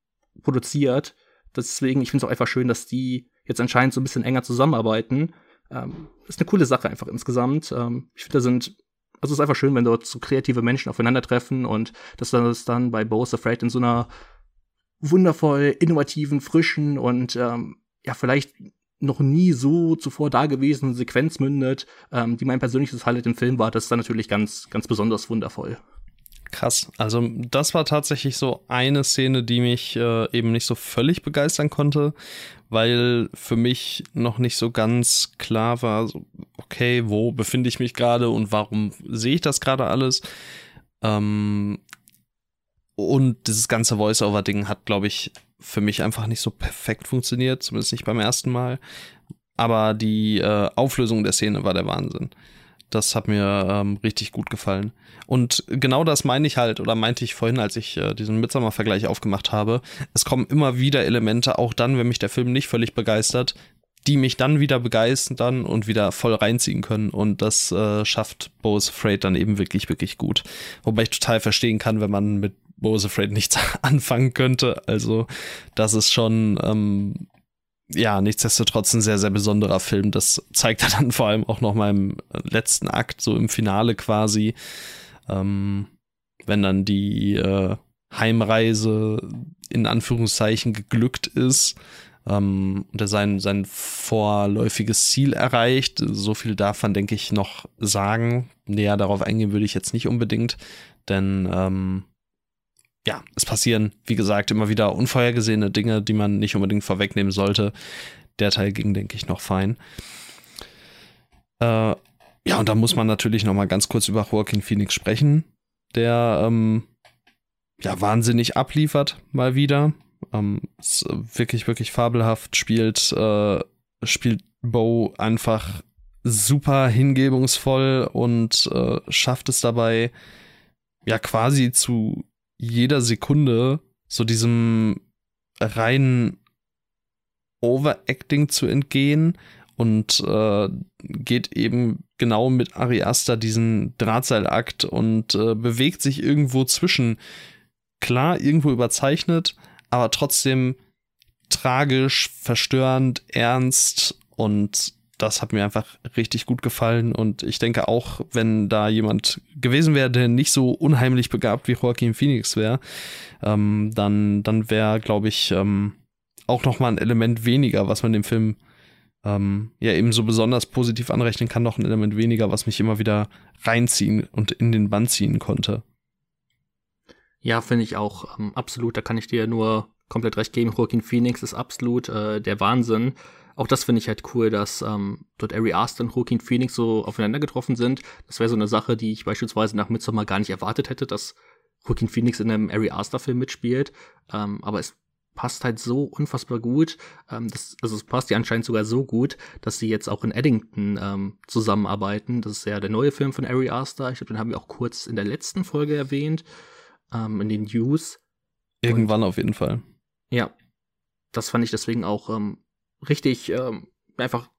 produziert. Deswegen, ich finde es auch einfach schön, dass die jetzt anscheinend so ein bisschen enger zusammenarbeiten. Ähm, ist eine coole Sache einfach insgesamt. Ähm, ich finde, da sind, also es ist einfach schön, wenn dort so kreative Menschen aufeinandertreffen und dass das dann bei Bo's Afraid in so einer wundervoll innovativen, frischen und ähm, ja, vielleicht noch nie so zuvor dagewesenen Sequenz mündet, ähm, die mein persönliches Highlight im Film war, das ist dann natürlich ganz, ganz besonders wundervoll. Krass. Also das war tatsächlich so eine Szene, die mich äh, eben nicht so völlig begeistern konnte, weil für mich noch nicht so ganz klar war, so, okay, wo befinde ich mich gerade und warum sehe ich das gerade alles? Ähm, und dieses ganze Voice-Over-Ding hat, glaube ich, für mich einfach nicht so perfekt funktioniert, zumindest nicht beim ersten Mal. Aber die äh, Auflösung der Szene war der Wahnsinn. Das hat mir ähm, richtig gut gefallen. Und genau das meine ich halt, oder meinte ich vorhin, als ich äh, diesen Midsommar-Vergleich aufgemacht habe. Es kommen immer wieder Elemente, auch dann, wenn mich der Film nicht völlig begeistert, die mich dann wieder begeistern und wieder voll reinziehen können. Und das äh, schafft Bo's Afraid dann eben wirklich, wirklich gut. Wobei ich total verstehen kann, wenn man mit Bo's Afraid nichts anfangen könnte. Also, das ist schon ähm, ja, nichtsdestotrotz ein sehr, sehr besonderer Film. Das zeigt er dann vor allem auch noch mal im letzten Akt, so im Finale quasi, ähm, wenn dann die äh, Heimreise in Anführungszeichen geglückt ist ähm, und er sein, sein vorläufiges Ziel erreicht. So viel darf man, denke ich, noch sagen. Näher darauf eingehen würde ich jetzt nicht unbedingt, denn ähm, ja, es passieren, wie gesagt, immer wieder unvorhergesehene Dinge, die man nicht unbedingt vorwegnehmen sollte. Der Teil ging, denke ich, noch fein. Äh, ja, und da muss man natürlich noch mal ganz kurz über Joaquin Phoenix sprechen, der ähm, ja wahnsinnig abliefert mal wieder. Ähm, wirklich, wirklich fabelhaft spielt, äh, spielt Bo einfach super hingebungsvoll und äh, schafft es dabei, ja quasi zu jeder Sekunde so diesem reinen Overacting zu entgehen und äh, geht eben genau mit Ari Aster diesen Drahtseilakt und äh, bewegt sich irgendwo zwischen. Klar irgendwo überzeichnet, aber trotzdem tragisch, verstörend, ernst und das hat mir einfach richtig gut gefallen und ich denke auch, wenn da jemand gewesen wäre, der nicht so unheimlich begabt wie Joaquin Phoenix wäre, ähm, dann, dann wäre, glaube ich, ähm, auch noch mal ein Element weniger, was man dem Film ähm, ja eben so besonders positiv anrechnen kann, noch ein Element weniger, was mich immer wieder reinziehen und in den Bann ziehen konnte. Ja, finde ich auch ähm, absolut. Da kann ich dir nur komplett recht geben. Joaquin Phoenix ist absolut äh, der Wahnsinn auch das finde ich halt cool, dass ähm, dort Ari Aster und Joaquin Phoenix so aufeinander getroffen sind. Das wäre so eine Sache, die ich beispielsweise nach Midsommar gar nicht erwartet hätte, dass Joaquin Phoenix in einem Ari Aster Film mitspielt. Ähm, aber es passt halt so unfassbar gut. Ähm, das, also es passt ja anscheinend sogar so gut, dass sie jetzt auch in Eddington ähm, zusammenarbeiten. Das ist ja der neue Film von Ari Aster. Ich glaube, den haben wir auch kurz in der letzten Folge erwähnt, ähm, in den News. Irgendwann Und, auf jeden Fall. Ja, das fand ich deswegen auch ähm, richtig ähm, einfach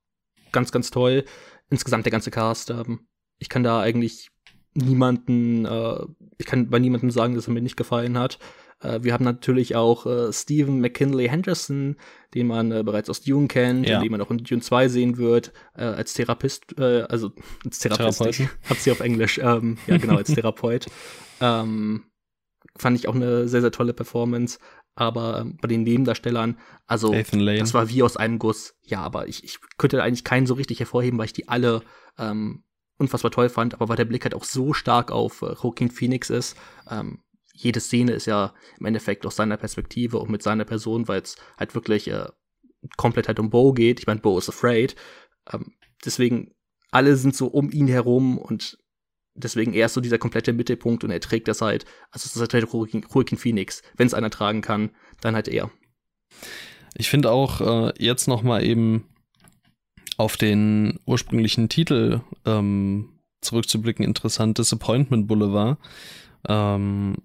ganz, ganz toll. Insgesamt der ganze Cast. Ähm, ich kann da eigentlich niemanden, äh, ich kann bei niemandem sagen, dass er mir nicht gefallen hat. Äh, wir haben natürlich auch äh, Stephen McKinley Henderson, den man äh, bereits aus Dune kennt, ja. den man auch in Dune 2 sehen wird, äh, als Therapist, äh, also als Therapeut, ich hab sie auf Englisch, ähm, ja genau, als Therapeut. ähm, fand ich auch eine sehr, sehr tolle Performance aber ähm, bei den Nebendarstellern, also das war wie aus einem Guss. Ja, aber ich, ich könnte eigentlich keinen so richtig hervorheben, weil ich die alle ähm, unfassbar toll fand, aber weil der Blick halt auch so stark auf äh, Joaquin Phoenix ist. Ähm, jede Szene ist ja im Endeffekt aus seiner Perspektive und mit seiner Person, weil es halt wirklich äh, komplett halt um Bo geht. Ich meine, Bo is afraid. Ähm, deswegen, alle sind so um ihn herum und deswegen er ist so dieser komplette Mittelpunkt und er trägt das halt. Also es ist halt Joaquin Phoenix. Wenn es einer tragen kann, dann halt er. Ich finde auch äh, jetzt noch mal eben auf den ursprünglichen Titel ähm, zurückzublicken interessant, Disappointment Boulevard, ähm,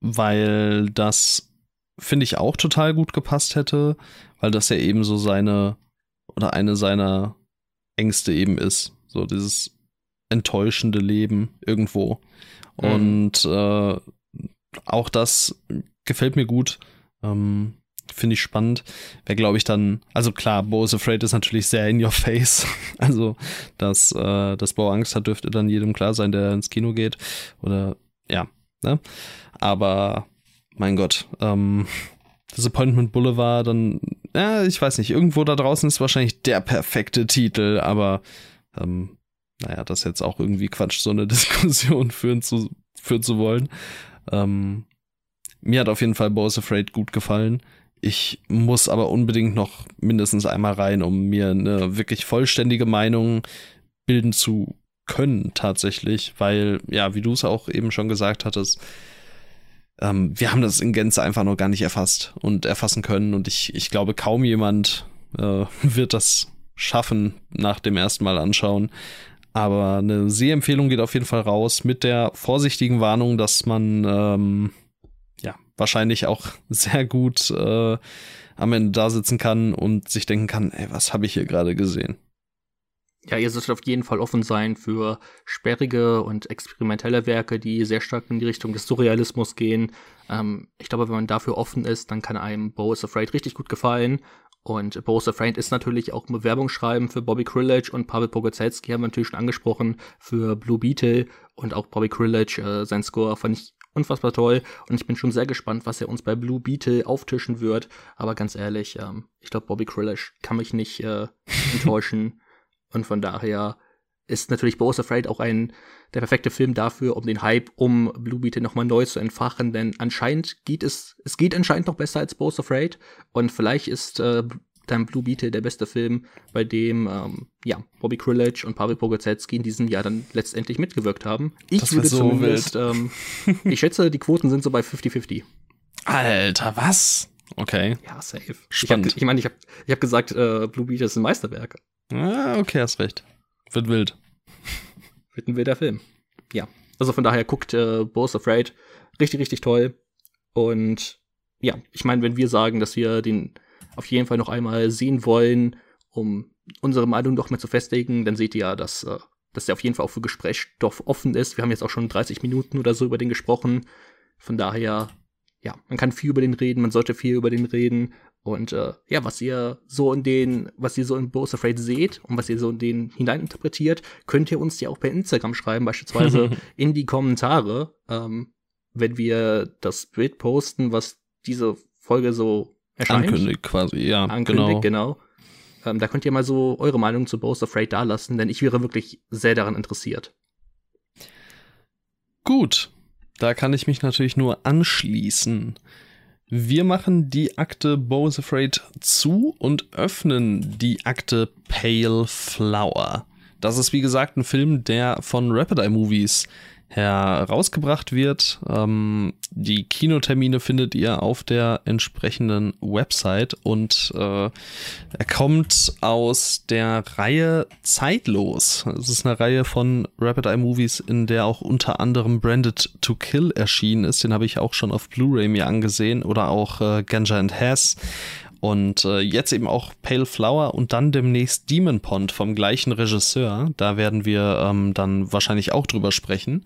weil das finde ich auch total gut gepasst hätte, weil das ja eben so seine oder eine seiner Ängste eben ist. So dieses enttäuschende Leben irgendwo. Mhm. Und äh, auch das gefällt mir gut. Ähm, Finde ich spannend. Wäre, glaube ich, dann, also klar, Bo is Afraid ist natürlich sehr in your face. Also, dass, äh, dass Bo Angst hat, dürfte dann jedem klar sein, der ins Kino geht. Oder, ja, ne? Aber, mein Gott, ähm, Disappointment Boulevard, dann, ja, ich weiß nicht, irgendwo da draußen ist wahrscheinlich der perfekte Titel, aber ähm, naja, das ist jetzt auch irgendwie Quatsch, so eine Diskussion führen zu, führen zu wollen. Ähm, mir hat auf jeden Fall Bo's Afraid gut gefallen. Ich muss aber unbedingt noch mindestens einmal rein, um mir eine wirklich vollständige Meinung bilden zu können, tatsächlich, weil, ja, wie du es auch eben schon gesagt hattest, ähm, wir haben das in Gänze einfach noch gar nicht erfasst und erfassen können und ich, ich glaube, kaum jemand äh, wird das schaffen nach dem ersten Mal anschauen. Aber eine Sehempfehlung geht auf jeden Fall raus mit der vorsichtigen Warnung, dass man ähm, ja wahrscheinlich auch sehr gut äh, am Ende da sitzen kann und sich denken kann, ey, was habe ich hier gerade gesehen? Ja, ihr solltet auf jeden Fall offen sein für sperrige und experimentelle Werke, die sehr stark in die Richtung des Surrealismus gehen. Ähm, ich glaube, wenn man dafür offen ist, dann kann einem Bo is Afraid richtig gut gefallen. Und Bo is Afraid ist natürlich auch ein Bewerbungsschreiben für Bobby Krillage und Pavel Pogozelski haben wir natürlich schon angesprochen für Blue Beetle und auch Bobby Krillage, äh, sein Score fand ich unfassbar toll und ich bin schon sehr gespannt, was er uns bei Blue Beetle auftischen wird. Aber ganz ehrlich, ähm, ich glaube, Bobby Krillage kann mich nicht äh, enttäuschen. Und von daher ist natürlich Bo's Afraid auch ein der perfekte Film dafür, um den Hype um Blue Beetle nochmal neu zu entfachen, denn anscheinend geht es, es geht anscheinend noch besser als Bo's Afraid und vielleicht ist äh, dann Blue Beetle der beste Film, bei dem ähm, ja Bobby Krillage und Pavel Pogozelski in diesem Jahr dann letztendlich mitgewirkt haben. Ich Das würde so zumindest, ähm, ich schätze, die Quoten sind so bei 50-50. Alter, was? Okay. Ja, safe. Spannend. Ich, hab, ich meine, ich habe ich hab gesagt, äh, Blue Beetle ist ein Meisterwerk. Ah, okay, hast recht. Wird wild. Wird ein wilder Film. Ja. Also von daher guckt äh, Bo's Afraid richtig, richtig toll. Und ja, ich meine, wenn wir sagen, dass wir den auf jeden Fall noch einmal sehen wollen, um unsere Meinung noch mehr zu festigen, dann seht ihr ja, dass, äh, dass der auf jeden Fall auch für Gesprächsstoff offen ist. Wir haben jetzt auch schon 30 Minuten oder so über den gesprochen. Von daher, ja, man kann viel über den reden, man sollte viel über den reden. Und äh, ja, was ihr so in den, was ihr so in Bo's Afraid seht und was ihr so in den hineininterpretiert, könnt ihr uns ja auch per Instagram schreiben, beispielsweise in die Kommentare, ähm, wenn wir das Bild posten, was diese Folge so erscheint. Ankündigt quasi, ja, Ankündigt, genau. genau. Ähm, da könnt ihr mal so eure Meinung zu Bo's Afraid dalassen, denn ich wäre wirklich sehr daran interessiert. Gut, da kann ich mich natürlich nur anschließen. Wir machen die Akte Bo is Afraid zu und öffnen die Akte Pale Flower. Das ist wie gesagt ein Film, der von Rapid Eye Movies herausgebracht wird. Ähm, die Kinotermine findet ihr auf der entsprechenden Website und äh, er kommt aus der Reihe Zeitlos. Es ist eine Reihe von Rapid Eye Movies, in der auch unter anderem Branded to Kill erschienen ist. Den habe ich auch schon auf Blu-ray mir angesehen oder auch äh, Ganja and Hess. Und äh, jetzt eben auch Pale Flower und dann demnächst Demon Pond vom gleichen Regisseur. Da werden wir ähm, dann wahrscheinlich auch drüber sprechen.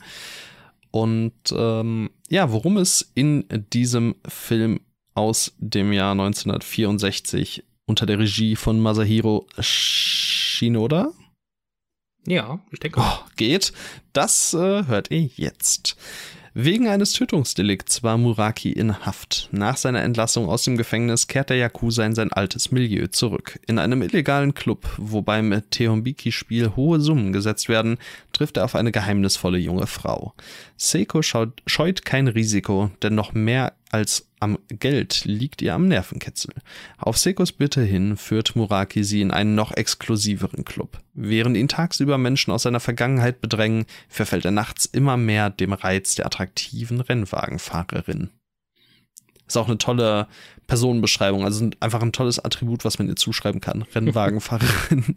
Und ähm, ja, worum es in diesem Film aus dem Jahr 1964 unter der Regie von Masahiro Shinoda Ja, ich denke. oh, geht, das äh, hört ihr jetzt. Wegen eines Tötungsdelikts war Muraki in Haft. Nach seiner Entlassung aus dem Gefängnis kehrt der Yakuza in sein altes Milieu zurück. In einem illegalen Club, wo beim Tehombiki-Spiel hohe Summen gesetzt werden, trifft er auf eine geheimnisvolle junge Frau. Seiko scheut kein Risiko, denn noch mehr als am Geld liegt ihr am Nervenkitzel. Auf Sekos Bitte hin führt Muraki sie in einen noch exklusiveren Club. Während ihn tagsüber Menschen aus seiner Vergangenheit bedrängen, verfällt er nachts immer mehr dem Reiz der attraktiven Rennwagenfahrerin. Ist auch eine tolle Personenbeschreibung, also einfach ein tolles Attribut, was man ihr zuschreiben kann. Rennwagenfahrerin.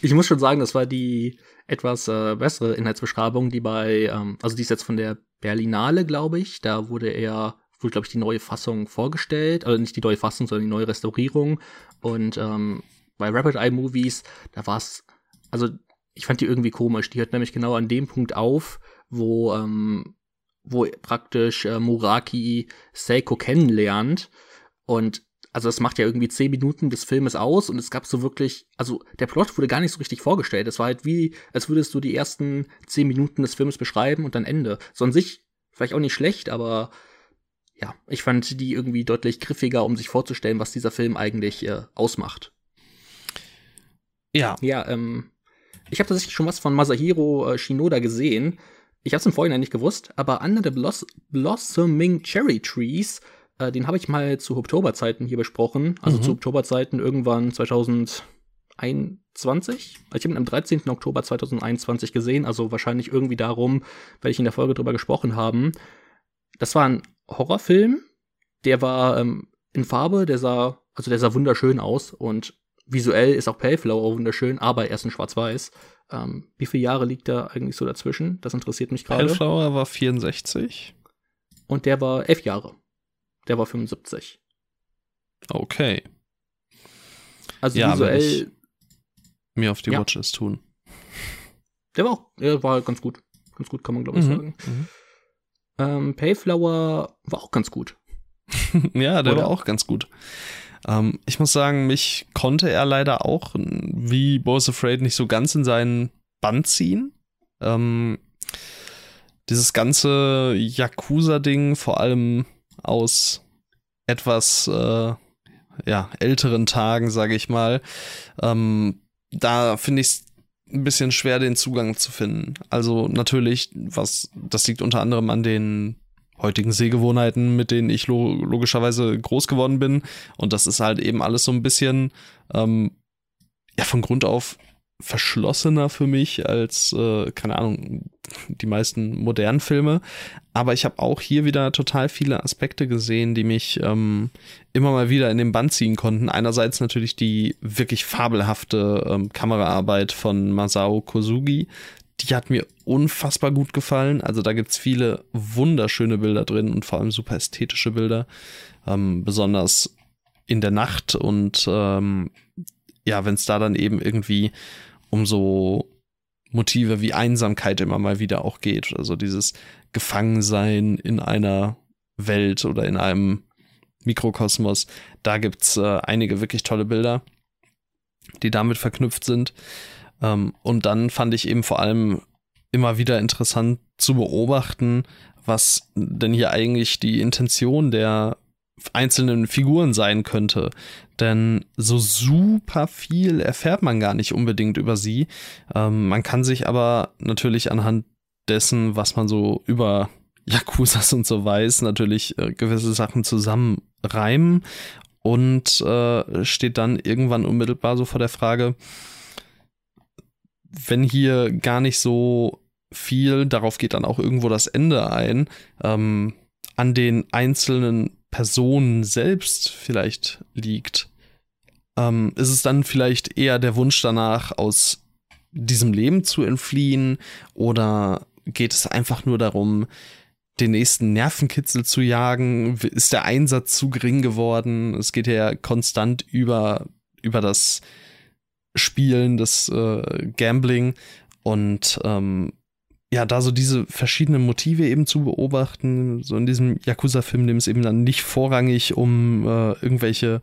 Ich muss schon sagen, das war die etwas äh, bessere Inhaltsbeschreibung, die bei, ähm, also die ist jetzt von der Berlinale, glaube ich. Da wurde er, wurde, glaube ich, die neue Fassung vorgestellt. Also nicht die neue Fassung, sondern die neue Restaurierung. Und ähm, bei Rapid Eye Movies, da war es, also ich fand die irgendwie komisch. Die hört nämlich genau an dem Punkt auf, wo, ähm, wo praktisch äh, Muraki Seiko kennenlernt. Und also das macht ja irgendwie zehn Minuten des Filmes aus und es gab so wirklich, also der Plot wurde gar nicht so richtig vorgestellt. Es war halt wie, als würdest du die ersten zehn Minuten des Films beschreiben und dann Ende. So an sich vielleicht auch nicht schlecht, aber ja, ich fand die irgendwie deutlich griffiger, um sich vorzustellen, was dieser Film eigentlich äh, ausmacht. ja, Ja, ähm, ich habe tatsächlich schon was von Masahiro äh, Shinoda gesehen. Ich habe es im Vorhinein nicht gewusst, aber Under the Bloss Blossoming Cherry Trees, äh, den habe ich mal zu Oktoberzeiten hier besprochen. Also Mhm. zu Oktoberzeiten irgendwann 2021. Also ich habe ihn am 13. Oktober 2021 gesehen, also wahrscheinlich irgendwie darum, weil ich in der Folge drüber gesprochen haben. Das war ein Horrorfilm, der war ähm, in Farbe, der sah, also der sah wunderschön aus und visuell ist auch Pale wunderschön, aber erst in Schwarz-Weiß. Ähm, wie viele Jahre liegt da eigentlich so dazwischen? Das interessiert mich gerade. Hellflower war 64. Und der war elf Jahre. Der war 75. Okay. Also ja, visuell. Mir auf die ja. Watches tun. Der war auch, der war ganz gut. Ganz gut, kann man glaube ich mhm. sagen. Mhm. Ähm, Payflower war auch ganz gut. ja, der Oder? war auch ganz gut. Ähm, ich muss sagen, mich konnte er leider auch, wie Boys Afraid, nicht so ganz in seinen Band ziehen. Ähm, dieses ganze Yakuza-Ding, vor allem aus etwas äh, ja, älteren Tagen, sage ich mal, ähm, da finde ich es ein bisschen schwer, den Zugang zu finden. Also natürlich, was, das liegt unter anderem an den heutigen Sehgewohnheiten, mit denen ich lo logischerweise groß geworden bin. Und das ist halt eben alles so ein bisschen, ähm, ja, von Grund auf verschlossener für mich als, äh, keine Ahnung, die meisten modernen Filme. Aber ich habe auch hier wieder total viele Aspekte gesehen, die mich ähm, immer mal wieder in den Band ziehen konnten. Einerseits natürlich die wirklich fabelhafte ähm, Kameraarbeit von Masao Kosugi. Die hat mir unfassbar gut gefallen. Also da gibt's viele wunderschöne Bilder drin und vor allem super ästhetische Bilder. Ähm, besonders in der Nacht und ähm, ja, wenn es da dann eben irgendwie um so Motive wie Einsamkeit immer mal wieder auch geht. Also dieses Gefangensein in einer Welt oder in einem Mikrokosmos. Da gibt's äh, einige wirklich tolle Bilder, die damit verknüpft sind. Ähm, und dann fand ich eben vor allem immer wieder interessant zu beobachten, was denn hier eigentlich die Intention der einzelnen Figuren sein könnte. Denn so super viel erfährt man gar nicht unbedingt über sie. Ähm, man kann sich aber natürlich anhand dessen, was man so über Yakuzas und so weiß, natürlich äh, gewisse Sachen zusammenreimen und äh, steht dann irgendwann unmittelbar so vor der Frage, wenn hier gar nicht so viel, darauf geht dann auch irgendwo das Ende ein, ähm, an den einzelnen Person selbst vielleicht liegt, ähm, ist es dann vielleicht eher der Wunsch danach, aus diesem Leben zu entfliehen oder geht es einfach nur darum, den nächsten Nervenkitzel zu jagen? Ist der Einsatz zu gering geworden? Es geht ja konstant über, über das Spielen, das äh, Gambling und ähm, ja, da so diese verschiedenen Motive eben zu beobachten, so in diesem Yakuza-Film, dem es eben dann nicht vorrangig um äh, irgendwelche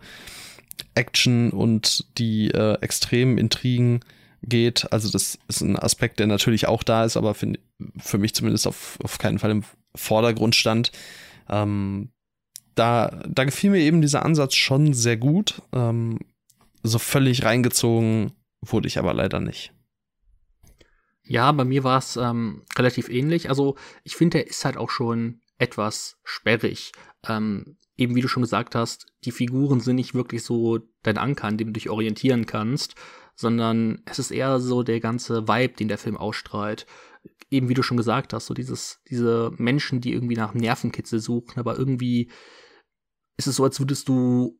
Action und die äh, extremen Intrigen geht. Also das ist ein Aspekt, der natürlich auch da ist, aber für, für mich zumindest auf, auf keinen Fall im Vordergrund stand. Ähm, da, da gefiel mir eben dieser Ansatz schon sehr gut. Ähm, so völlig reingezogen wurde ich aber leider nicht. Ja, bei mir war es ähm, relativ ähnlich. Also ich finde, er ist halt auch schon etwas sperrig. Ähm, eben wie du schon gesagt hast, die Figuren sind nicht wirklich so dein Anker, an dem du dich orientieren kannst, sondern es ist eher so der ganze Vibe, den der Film ausstrahlt. Eben wie du schon gesagt hast, so dieses, diese Menschen, die irgendwie nach Nervenkitzel suchen, aber irgendwie ist es so, als würdest du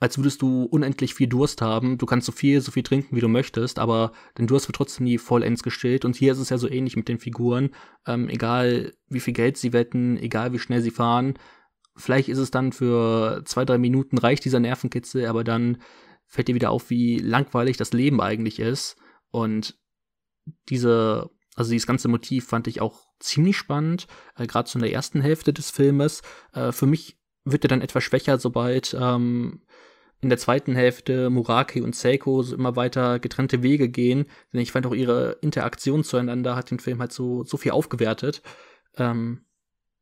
als würdest du unendlich viel Durst haben. Du kannst so viel, so viel trinken, wie du möchtest, aber dein Durst wird trotzdem nie vollends gestillt. Und hier ist es ja so ähnlich mit den Figuren. Ähm, egal wie viel Geld sie wetten, egal wie schnell sie fahren, vielleicht ist es dann für zwei, drei Minuten reicht dieser Nervenkitzel, aber dann fällt dir wieder auf, wie langweilig das Leben eigentlich ist. Und diese, also dieses ganze Motiv fand ich auch ziemlich spannend, äh, gerade so in der ersten Hälfte des Filmes. Äh, für mich wird er dann etwas schwächer, sobald ähm, in der zweiten Hälfte Muraki und Seiko so immer weiter getrennte Wege gehen. Denn ich fand auch ihre Interaktion zueinander hat den Film halt so, so viel aufgewertet. Ähm,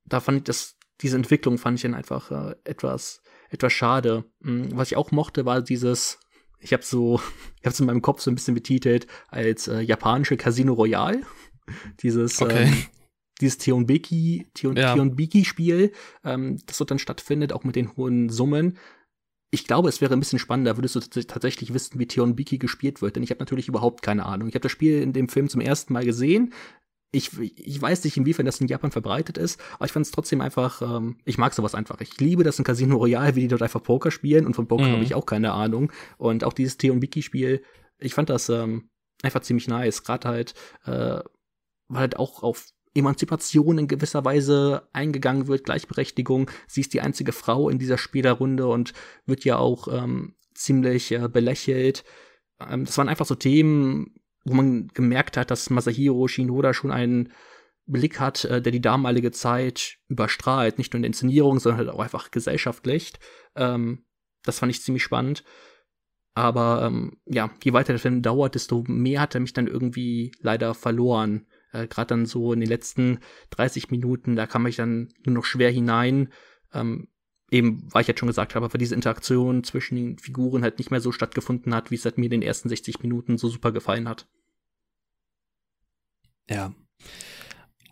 da fand ich das, diese Entwicklung fand ich dann einfach äh, etwas, etwas schade. Mhm, was ich auch mochte, war dieses, ich habe so, ich habe es in meinem Kopf so ein bisschen betitelt als äh, japanische Casino Royale. dieses, okay. ähm, dieses Teonbiki, Teon, ja. Teonbiki-Spiel, ähm, das so dann stattfindet, auch mit den hohen Summen ich glaube, es wäre ein bisschen spannender, würdest du tatsächlich wissen, wie Theon Biki gespielt wird, denn ich habe natürlich überhaupt keine Ahnung. Ich habe das Spiel in dem Film zum ersten Mal gesehen. Ich, ich weiß nicht, inwiefern das in Japan verbreitet ist, aber ich fand es trotzdem einfach, ähm, ich mag sowas einfach. Ich liebe das in Casino Royale, wie die dort einfach Poker spielen und von Poker mhm. habe ich auch keine Ahnung. Und auch dieses Theon Biki Spiel, ich fand das, ähm, einfach ziemlich nice. Gerade halt, äh, weil halt auch auf Emanzipation in gewisser Weise eingegangen wird, Gleichberechtigung. Sie ist die einzige Frau in dieser Spielerrunde und wird ja auch ähm, ziemlich äh, belächelt. Ähm, das waren einfach so Themen, wo man gemerkt hat, dass Masahiro Shinoda schon einen Blick hat, äh, der die damalige Zeit überstrahlt, nicht nur in der Inszenierung, sondern halt auch einfach gesellschaftlich. Ähm, das fand ich ziemlich spannend. Aber ähm, ja, je weiter der Film dauert, desto mehr hat er mich dann irgendwie leider verloren. Äh, Gerade dann so in den letzten 30 Minuten, da kam ich dann nur noch schwer hinein. Ähm, eben, weil ich jetzt schon gesagt habe, weil diese Interaktion zwischen den Figuren halt nicht mehr so stattgefunden hat, wie es halt mir in den ersten 60 Minuten so super gefallen hat. Ja.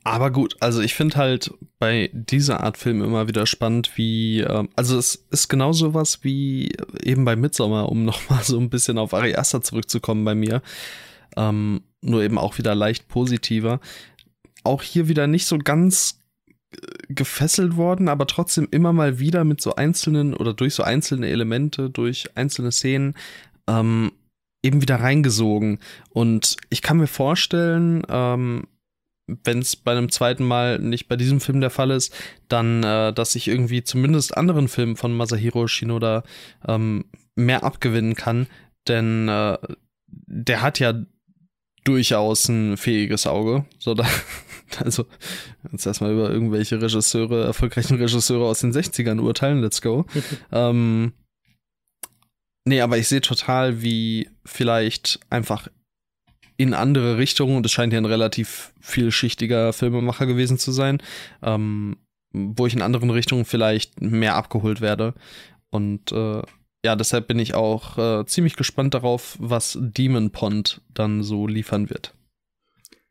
Aber gut, also ich finde halt bei dieser Art Film immer wieder spannend, wie, äh, also es ist genauso was wie eben bei Midsommar, um nochmal so ein bisschen auf Ari Aster zurückzukommen bei mir. Ähm, nur eben auch wieder leicht positiver. Auch hier wieder nicht so ganz gefesselt worden, aber trotzdem immer mal wieder mit so einzelnen oder durch so einzelne Elemente, durch einzelne Szenen ähm, eben wieder reingesogen. Und ich kann mir vorstellen, ähm, wenn es bei einem zweiten Mal nicht bei diesem Film der Fall ist, dann, äh, dass ich irgendwie zumindest anderen Filmen von Masahiro Shinoda ähm, mehr abgewinnen kann, denn äh, der hat ja durchaus ein fähiges Auge. So da, also, jetzt erstmal über irgendwelche Regisseure, erfolgreichen Regisseure aus den 60ern urteilen, let's go. ähm, nee, aber ich sehe total, wie vielleicht einfach in andere Richtungen, und es scheint ja ein relativ vielschichtiger Filmemacher gewesen zu sein, ähm, wo ich in anderen Richtungen vielleicht mehr abgeholt werde. Und äh, ja, deshalb bin ich auch äh, ziemlich gespannt darauf, was Demon Pond dann so liefern wird.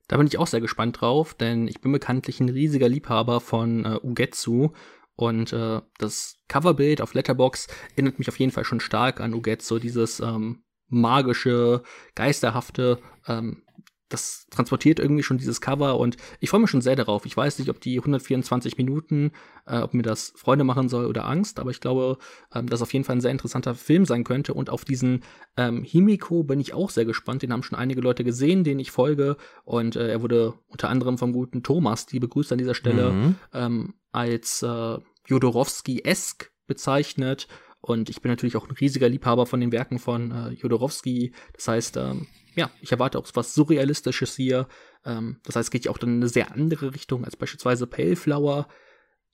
Da bin ich auch sehr gespannt drauf, denn ich bin bekanntlich ein riesiger Liebhaber von äh, Ugetsu und äh, das Coverbild auf Letterbox erinnert mich auf jeden Fall schon stark an Ugetsu, dieses ähm, magische, geisterhafte. Ähm, das transportiert irgendwie schon dieses Cover und ich freue mich schon sehr darauf. Ich weiß nicht, ob die 124 Minuten, äh, ob mir das Freude machen soll oder Angst, aber ich glaube, ähm, dass auf jeden Fall ein sehr interessanter Film sein könnte. Und auf diesen ähm, Himiko bin ich auch sehr gespannt. Den haben schon einige Leute gesehen, denen ich folge. Und äh, er wurde unter anderem vom guten Thomas, die begrüßt an dieser Stelle, mhm. ähm, als äh, Jodorowski-esk bezeichnet. Und ich bin natürlich auch ein riesiger Liebhaber von den Werken von äh, Jodorowsky. Das heißt, ähm, ja, ich erwarte auch was Surrealistisches hier. Ähm, das heißt, es geht ja auch dann in eine sehr andere Richtung als beispielsweise Pale Flower.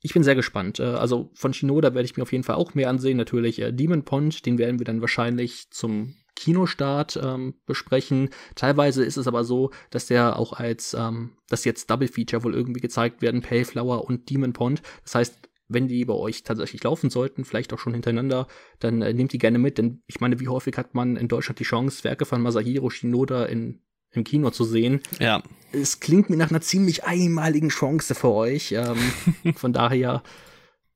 Ich bin sehr gespannt. Äh, also von Shinoda werde ich mir auf jeden Fall auch mehr ansehen. Natürlich äh, Demon Pond, den werden wir dann wahrscheinlich zum Kinostart ähm, besprechen. Teilweise ist es aber so, dass der auch als, ähm, dass jetzt Double Feature wohl irgendwie gezeigt werden, Pale Flower und Demon Pond. Das heißt, wenn die bei euch tatsächlich laufen sollten, vielleicht auch schon hintereinander, dann äh, nehmt die gerne mit, denn ich meine, wie häufig hat man in Deutschland die Chance, Werke von Masahiro Shinoda in, im Kino zu sehen? Ja. Es klingt mir nach einer ziemlich einmaligen Chance für euch. Ähm, von daher,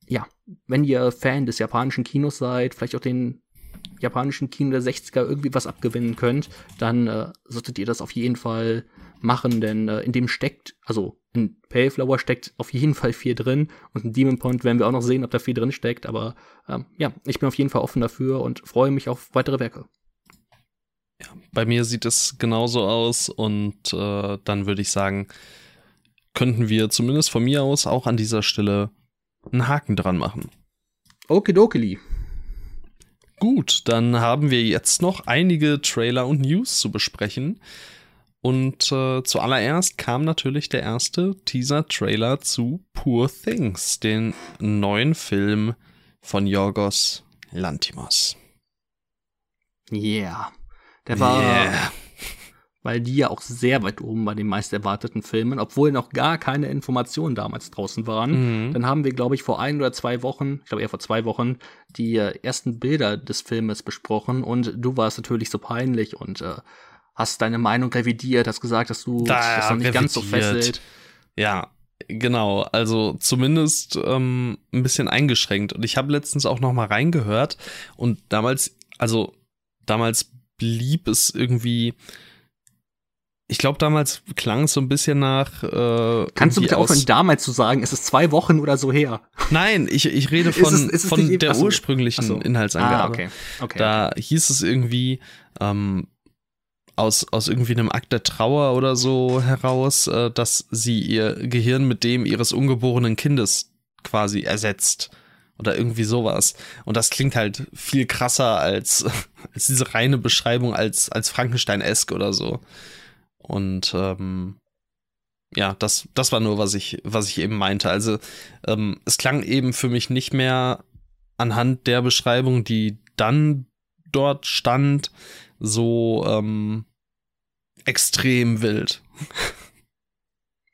ja, wenn ihr Fan des japanischen Kinos seid, vielleicht auch den japanischen Kino der 60er irgendwie was abgewinnen könnt, dann äh, solltet ihr das auf jeden Fall machen, denn äh, in dem steckt, also in Payflower steckt auf jeden Fall viel drin und in Demon Point werden wir auch noch sehen, ob da viel drin steckt, aber ähm, ja, ich bin auf jeden Fall offen dafür und freue mich auf weitere Werke. Ja, bei mir sieht es genauso aus und äh, dann würde ich sagen, könnten wir zumindest von mir aus auch an dieser Stelle einen Haken dran machen. Okidokili. Gut, dann haben wir jetzt noch einige Trailer und News zu besprechen. Und äh, zuallererst kam natürlich der erste Teaser-Trailer zu Poor Things, den neuen Film von Yorgos Lantimos. Yeah. Der war, yeah. weil die ja auch sehr weit oben bei den meist erwarteten Filmen, obwohl noch gar keine Informationen damals draußen waren. Mhm. Dann haben wir, glaube ich, vor ein oder zwei Wochen, ich glaube eher vor zwei Wochen, die äh, ersten Bilder des Filmes besprochen und du warst natürlich so peinlich und äh, hast deine Meinung revidiert, hast gesagt, dass du da, das noch nicht revidiert. ganz so fesselt. Ja, genau. Also zumindest ähm, ein bisschen eingeschränkt. Und ich habe letztens auch noch mal reingehört und damals, also damals blieb es irgendwie. Ich glaube, damals klang es so ein bisschen nach. Äh, Kannst du bitte aufhören, damals zu sagen? Es ist zwei Wochen oder so her. Nein, ich, ich rede von, ist es, ist es von der ursprünglichen so. Inhaltsangabe. Ah, okay. okay. Da hieß es irgendwie, ähm, aus, aus irgendwie einem Akt der Trauer oder so heraus, äh, dass sie ihr Gehirn mit dem ihres ungeborenen Kindes quasi ersetzt. Oder irgendwie sowas. Und das klingt halt viel krasser als, als diese reine Beschreibung als, als Frankenstein-esk oder so. Und ähm, ja, das, das war nur, was ich, was ich eben meinte. Also, ähm, es klang eben für mich nicht mehr anhand der Beschreibung, die dann dort stand, so ähm, extrem wild.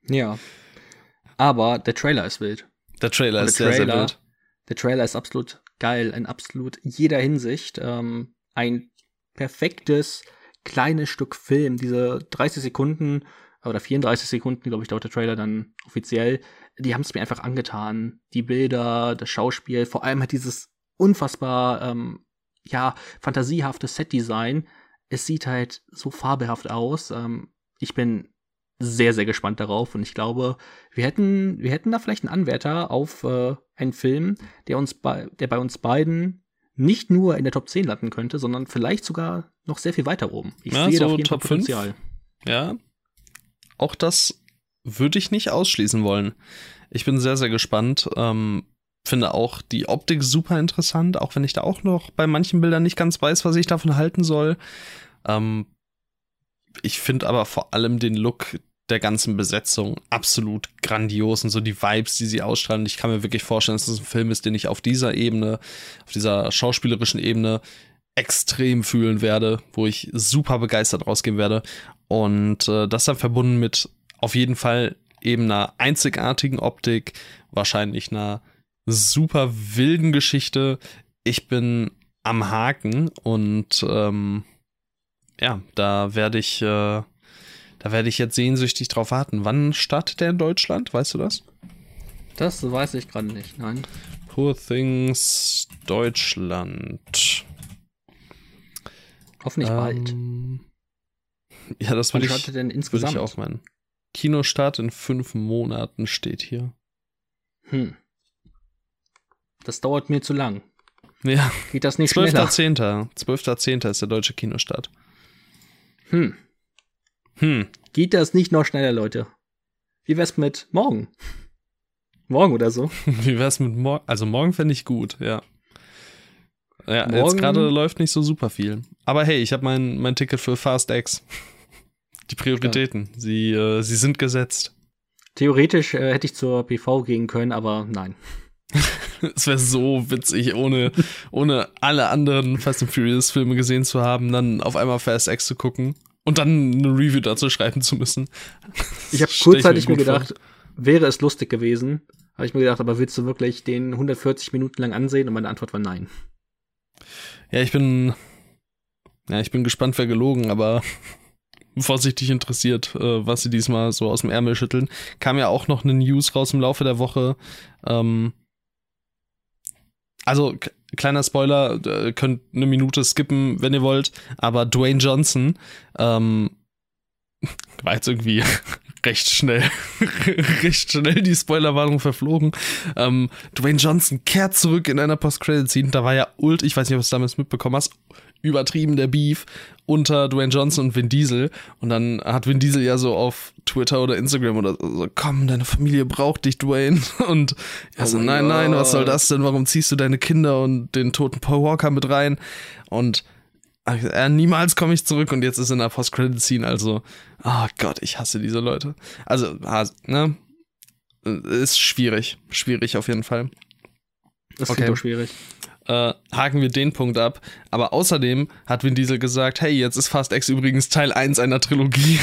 Ja. Aber der Trailer ist wild. Der Trailer der ist Trailer, sehr, sehr wild. Der Trailer ist absolut geil, in absolut jeder Hinsicht. Ähm, ein perfektes kleines Stück Film. Diese 30 Sekunden oder 34 Sekunden, glaube ich, dauert der Trailer dann offiziell. Die haben es mir einfach angetan. Die Bilder, das Schauspiel, vor allem halt dieses unfassbar, ähm, ja, fantasiehafte Setdesign. Es sieht halt so fabelhaft aus. Ähm, ich bin sehr, sehr gespannt darauf und ich glaube, wir hätten, wir hätten da vielleicht einen Anwärter auf äh, einen Film, der uns bei, der bei uns beiden nicht nur in der Top 10 landen könnte, sondern vielleicht sogar noch sehr viel weiter oben. Ich ja, sehe so da auf jeden Top Fall Potenzial. 5. Ja, auch das würde ich nicht ausschließen wollen. Ich bin sehr, sehr gespannt. Ähm, finde auch die Optik super interessant, auch wenn ich da auch noch bei manchen Bildern nicht ganz weiß, was ich davon halten soll. Ähm, ich finde aber vor allem den Look der ganzen Besetzung absolut grandios und so die Vibes, die sie ausstrahlen. Ich kann mir wirklich vorstellen, dass es ein Film ist, den ich auf dieser Ebene, auf dieser schauspielerischen Ebene extrem fühlen werde, wo ich super begeistert rausgehen werde. Und äh, das dann verbunden mit auf jeden Fall eben einer einzigartigen Optik, wahrscheinlich einer super wilden Geschichte. Ich bin am Haken und ähm, ja, da werde ich, äh, da werde ich jetzt sehnsüchtig drauf warten. Wann startet der in Deutschland? Weißt du das? Das weiß ich gerade nicht, nein. Poor Things Deutschland. Hoffentlich ähm, bald. Ja, das will ich, denn insgesamt? Will ich auch meinen. Kinostart in fünf Monaten steht hier. Hm. Das dauert mir zu lang. Ja. Geht das nicht 12. schneller? 12.10. 12.10. ist der deutsche Kinostart. Hm. Hm. Geht das nicht noch schneller, Leute? Wie wär's mit morgen? Morgen oder so? Wie wär's mit morgen? Also morgen fände ich gut, ja. Ja, morgen? jetzt gerade läuft nicht so super viel. Aber hey, ich habe mein, mein Ticket für Fast X. Die Prioritäten, ja. sie, äh, sie sind gesetzt. Theoretisch äh, hätte ich zur PV gehen können, aber nein. Es wäre so witzig, ohne, ohne alle anderen Fast and Furious Filme gesehen zu haben, dann auf einmal Fast X zu gucken und dann eine Review dazu schreiben zu müssen. Ich habe kurzzeitig mir, mir gedacht, vor. wäre es lustig gewesen. Habe ich mir gedacht, aber willst du wirklich den 140 Minuten lang ansehen? Und meine Antwort war nein. Ja, ich bin, ja, ich bin gespannt, wer gelogen, aber vorsichtig interessiert, äh, was sie diesmal so aus dem Ärmel schütteln. Kam ja auch noch eine News raus im Laufe der Woche. Ähm, also, kleiner Spoiler, könnt eine Minute skippen, wenn ihr wollt, aber Dwayne Johnson ähm, war jetzt irgendwie recht schnell, recht schnell die Spoilerwarnung verflogen. Ähm, Dwayne Johnson kehrt zurück in einer Post-Credit-Scene. Da war ja ult, ich weiß nicht, ob du es damals mitbekommen hast, übertrieben der Beef unter Dwayne Johnson und Vin Diesel. Und dann hat Vin Diesel ja so auf Twitter oder Instagram oder so, komm, deine Familie braucht dich, Dwayne. Und er oh so, nein, nein, was soll das denn? Warum ziehst du deine Kinder und den toten Paul Walker mit rein? Und äh, niemals komme ich zurück und jetzt ist in der Post-Credit-Scene, also, oh Gott, ich hasse diese Leute. Also, ne, ist schwierig, schwierig auf jeden Fall. Das okay. doch schwierig. Äh, haken wir den Punkt ab. Aber außerdem hat Vin Diesel gesagt, hey, jetzt ist Fast X übrigens Teil 1 einer Trilogie.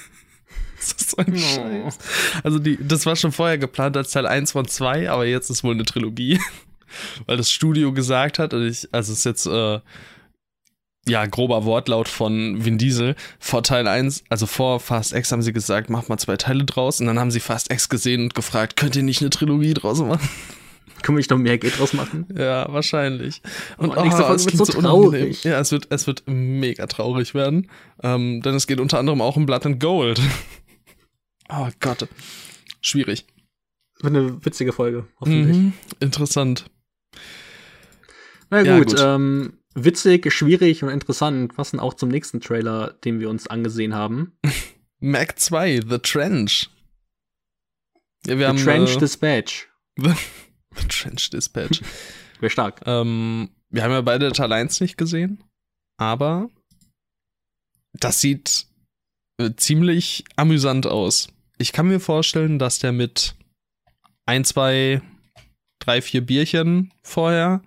das ist so ein oh. Scheiß. Also die, das war schon vorher geplant als Teil 1 von 2, aber jetzt ist wohl eine Trilogie. Weil das Studio gesagt hat, und ich, also es ist jetzt äh, ja, grober Wortlaut von Vin Diesel. Vor Teil 1, also vor Fast X haben sie gesagt, mach mal zwei Teile draus. Und dann haben sie Fast X gesehen und gefragt, könnt ihr nicht eine Trilogie draus machen? Können wir nicht noch mehr Geld draus machen? Ja, wahrscheinlich. Und oh, nächste Folge wird so traurig. Ja, es wird, es wird mega traurig werden. Ähm, denn es geht unter anderem auch um Blood and Gold. oh Gott. Schwierig. Wird eine witzige Folge, hoffentlich. Mhm, interessant. Na gut, ja, gut. Ähm, witzig, schwierig und interessant passen auch zum nächsten Trailer, den wir uns angesehen haben. Mac 2, The Trench. Ja, wir The haben, Trench äh, Dispatch. Trench Dispatch. Wäre stark. Ähm, wir haben ja beide Teil 1 nicht gesehen, aber das sieht äh, ziemlich amüsant aus. Ich kann mir vorstellen, dass der mit ein, zwei, drei, vier Bierchen vorher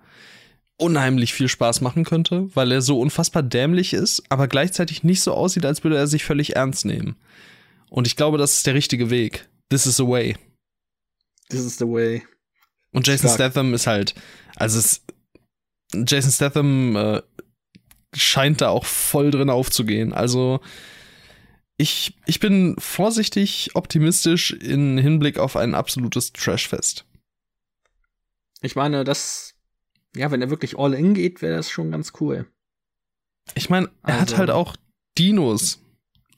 unheimlich viel Spaß machen könnte, weil er so unfassbar dämlich ist, aber gleichzeitig nicht so aussieht, als würde er sich völlig ernst nehmen. Und ich glaube, das ist der richtige Weg. This is the way. This is the way. Und Jason Stark. Statham ist halt, also es, Jason Statham äh, scheint da auch voll drin aufzugehen. Also ich, ich bin vorsichtig optimistisch in Hinblick auf ein absolutes Trashfest. Ich meine, das, ja, wenn er wirklich all in geht, wäre das schon ganz cool. Ich meine, er also. hat halt auch Dinos.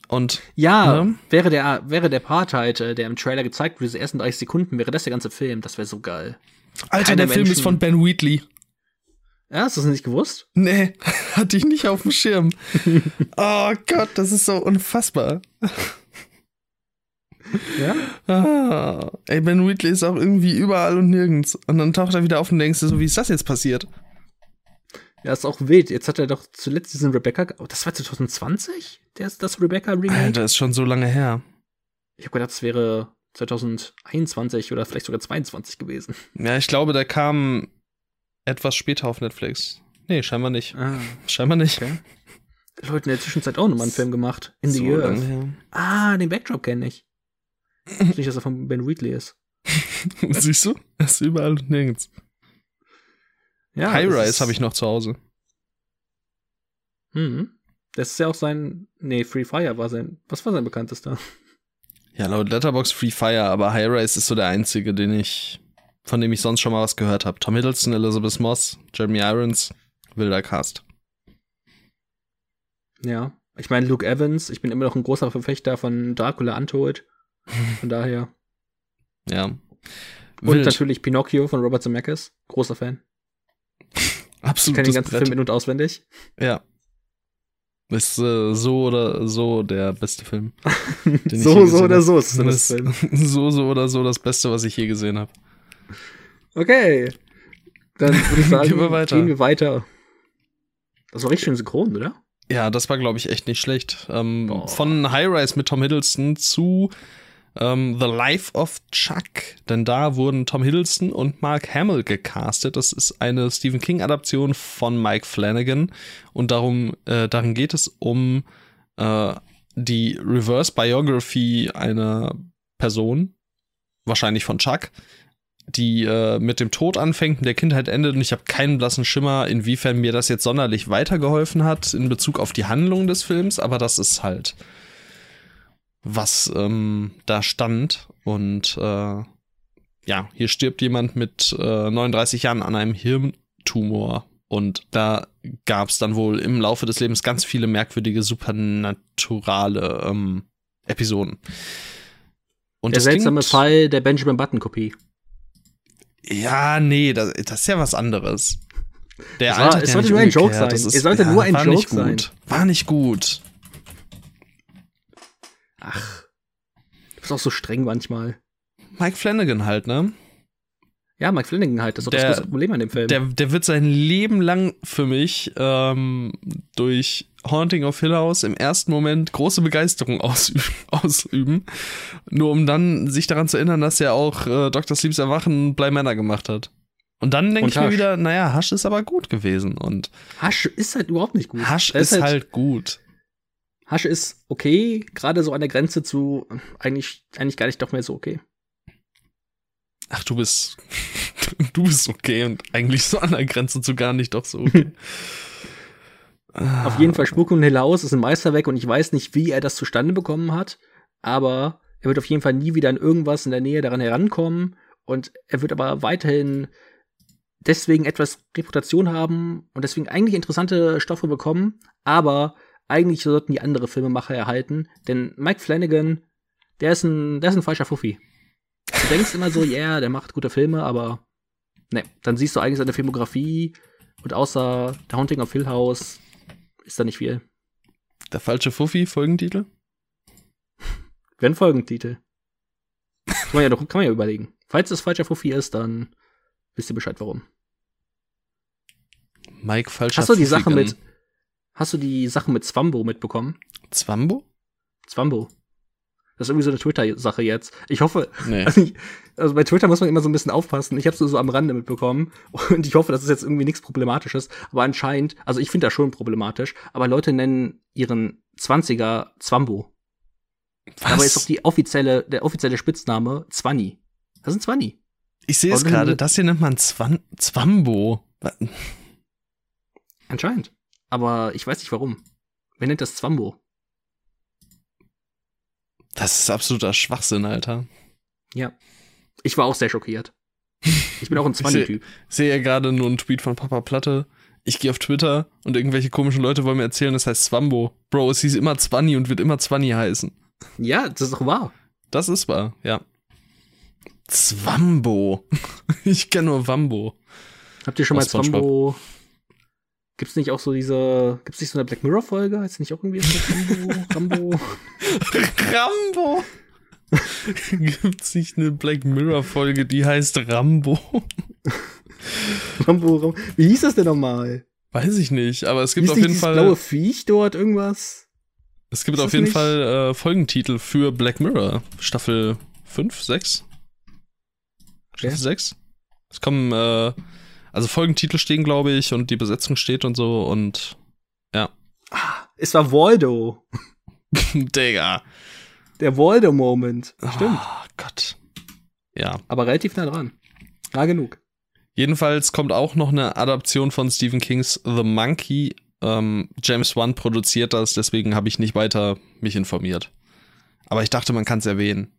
Und ja, ne? wäre der wäre der Part halt, äh, der im Trailer gezeigt wurde, diese ersten 30 Sekunden, wäre das der ganze Film, das wäre so geil. Alter, Keine der Film ist von Ben Wheatley. Ja, hast du das nicht gewusst? Nee, hatte ich nicht auf dem Schirm. oh Gott, das ist so unfassbar. Ja? Ah, ey, Ben Wheatley ist auch irgendwie überall und nirgends. Und dann taucht er wieder auf und denkst du so, wie ist das jetzt passiert? Ja, ist auch wild. Jetzt hat er doch zuletzt diesen Rebecca. Oh, das war 2020? Der ist das Rebecca Remake? Das ist schon so lange her. Ich habe gedacht, das wäre 2021 oder vielleicht sogar 22 gewesen. Ja, ich glaube, der kam etwas später auf Netflix. Nee, scheinbar nicht. Ah, scheinbar nicht. Okay. Leute in der Zwischenzeit auch nochmal einen Film gemacht. In so the Earth. Ah, den Backdrop kenne ich. ich nicht, dass er von Ben Wheatley ist. Siehst du? Er ist überall und nirgends. Ja, High Rise habe ich noch zu Hause. Mhm. Das ist ja auch sein. Nee, Free Fire war sein. Was war sein bekanntester? Ja, laut Letterbox Free Fire, aber High Rise ist so der einzige, den ich von dem ich sonst schon mal was gehört habe. Tom Hiddleston, Elizabeth Moss, Jeremy Irons, wilder Cast. Ja, ich meine Luke Evans, ich bin immer noch ein großer Verfechter von Dracula Untold. Von daher. ja. Wild. Und natürlich Pinocchio von Robert Zemeckis, großer Fan. Absolut. Ich kenne den ganzen Brett. Film in- und auswendig. Ja. Ist äh, so oder so der beste Film. so, so oder so ist das Film. so, so oder so das Beste, was ich je gesehen habe. Okay. Dann würde ich sagen, gehen wir weiter. Gehen wir weiter. Das war richtig schön synchron, oder? Ja, das war, glaube ich, echt nicht schlecht. Ähm, von High Rise mit Tom Hiddleston zu ähm, The Life of Chuck. Denn da wurden Tom Hiddleston und Mark Hamill gecastet. Das ist eine Stephen King-Adaption von Mike Flanagan. Und darum, äh, darin geht es um äh, die Reverse Biography einer Person, wahrscheinlich von Chuck, die äh, mit dem Tod anfängt und der Kindheit endet und ich habe keinen blassen Schimmer, inwiefern mir das jetzt sonderlich weitergeholfen hat in Bezug auf die Handlung des Films, aber das ist halt was ähm, da stand und äh, ja, hier stirbt jemand mit äh, 39 Jahren an einem Hirntumor und da gab es dann wohl im Laufe des Lebens ganz viele merkwürdige, supernaturale ähm, Episoden. Und der seltsame Fall der Benjamin Button Kopie. Ja, nee, das, das ist ja was anderes. Der es, war, es sollte nur ein Joke sein. Ist, es sollte ja, nur ein Joke sein. War nicht gut. Ach. Du bist auch so streng manchmal. Mike Flanagan halt, ne? Ja, Mike Flanagan halt, das ist doch der, das große Problem an dem Film. Der, der wird sein Leben lang für mich ähm, durch Haunting of Hill House im ersten Moment große Begeisterung ausüben, ausüben, nur um dann sich daran zu erinnern, dass er auch äh, Dr. Sleeps Erwachen Bly Manor gemacht hat. Und dann denke ich mir wieder, naja, Hasch ist aber gut gewesen. Und Hasch ist halt überhaupt nicht gut. Hasch ist, ist halt, halt gut. Hasch ist okay, gerade so an der Grenze zu eigentlich, eigentlich gar nicht doch mehr so okay. Ach, du bist, du bist okay und eigentlich so an der Grenze zu gar nicht doch so okay. Auf jeden Fall Spuk und Helaus ist ein Meisterwerk und ich weiß nicht, wie er das zustande bekommen hat, aber er wird auf jeden Fall nie wieder an irgendwas in der Nähe daran herankommen und er wird aber weiterhin deswegen etwas Reputation haben und deswegen eigentlich interessante Stoffe bekommen, aber eigentlich sollten die andere Filmemacher erhalten, denn Mike Flanagan, der ist ein, der ist ein falscher Fuffi. Du denkst immer so, ja, yeah, der macht gute Filme, aber ne, dann siehst du eigentlich seine Filmografie und außer The Haunting of Hill House ist da nicht viel. Der falsche Fuffi, Folgentitel? Wenn Folgentitel. Kann man ja, doch, kann man ja überlegen. Falls es falscher Fuffi ist, dann wisst ihr Bescheid, warum. Mike falscher Hast du die. Sache mit, hast du die Sachen mit Zwambo mitbekommen? Zwambo? Zwambo. Das ist irgendwie so eine Twitter-Sache jetzt. Ich hoffe, Nee. also, ich, also bei Twitter muss man immer so ein bisschen aufpassen. Ich habe es nur so am Rande mitbekommen und ich hoffe, das ist jetzt irgendwie nichts Problematisches. Aber anscheinend, also ich finde das schon problematisch, aber Leute nennen ihren 20er Zwambo. Was? Aber ist doch die offizielle, der offizielle Spitzname Zwanni. Das ist ein Zwanni. ich sehe es gerade, das hier nennt man Zwan Zwambo. Wa- Anscheinend. Aber ich weiß nicht warum. Wer nennt das Zwambo? Das ist absoluter Schwachsinn, Alter. Ja. Ich war auch sehr schockiert. Ich bin auch ein Zwanni-Typ. Ich sehe ja gerade nur einen Tweet von Papa Platte. Ich gehe auf Twitter und irgendwelche komischen Leute wollen mir erzählen, das heißt Zwambo. Bro, es hieß immer Zwanni und wird immer Zwanni heißen. Ja, das ist doch wahr. Das ist wahr, ja. Zwambo. Ich kenne nur Wambo. Habt ihr schon mal Aus SpongeBob. Zwambo? Gibt's nicht auch so diese, gibt's nicht so eine Black Mirror Folge? Heißt nicht auch irgendwie Rambo, Rambo? Rambo. Gibt's nicht eine Black Mirror Folge, die heißt Rambo? Rambo, Rambo. Wie hieß das denn nochmal? Weiß ich nicht, aber es gibt Hieß auf jeden Fall blaue Viech dort irgendwas? es gibt ist auf jeden nicht- Fall äh, Folgentitel für Black Mirror Staffel 5, 6. Staffel Ja. 6. Es kommen äh, also Folgentitel stehen, glaube ich, und die Besetzung steht und so und Ah, es war Waldo. Digga. Der Waldo-Moment. Stimmt. Oh Gott. Ja. Aber relativ nah dran. Nah genug. Jedenfalls kommt auch noch eine Adaption von Stephen Kings The Monkey. Ähm, James Wan produziert das, deswegen habe ich nicht weiter mich informiert. Aber ich dachte, man kann es erwähnen.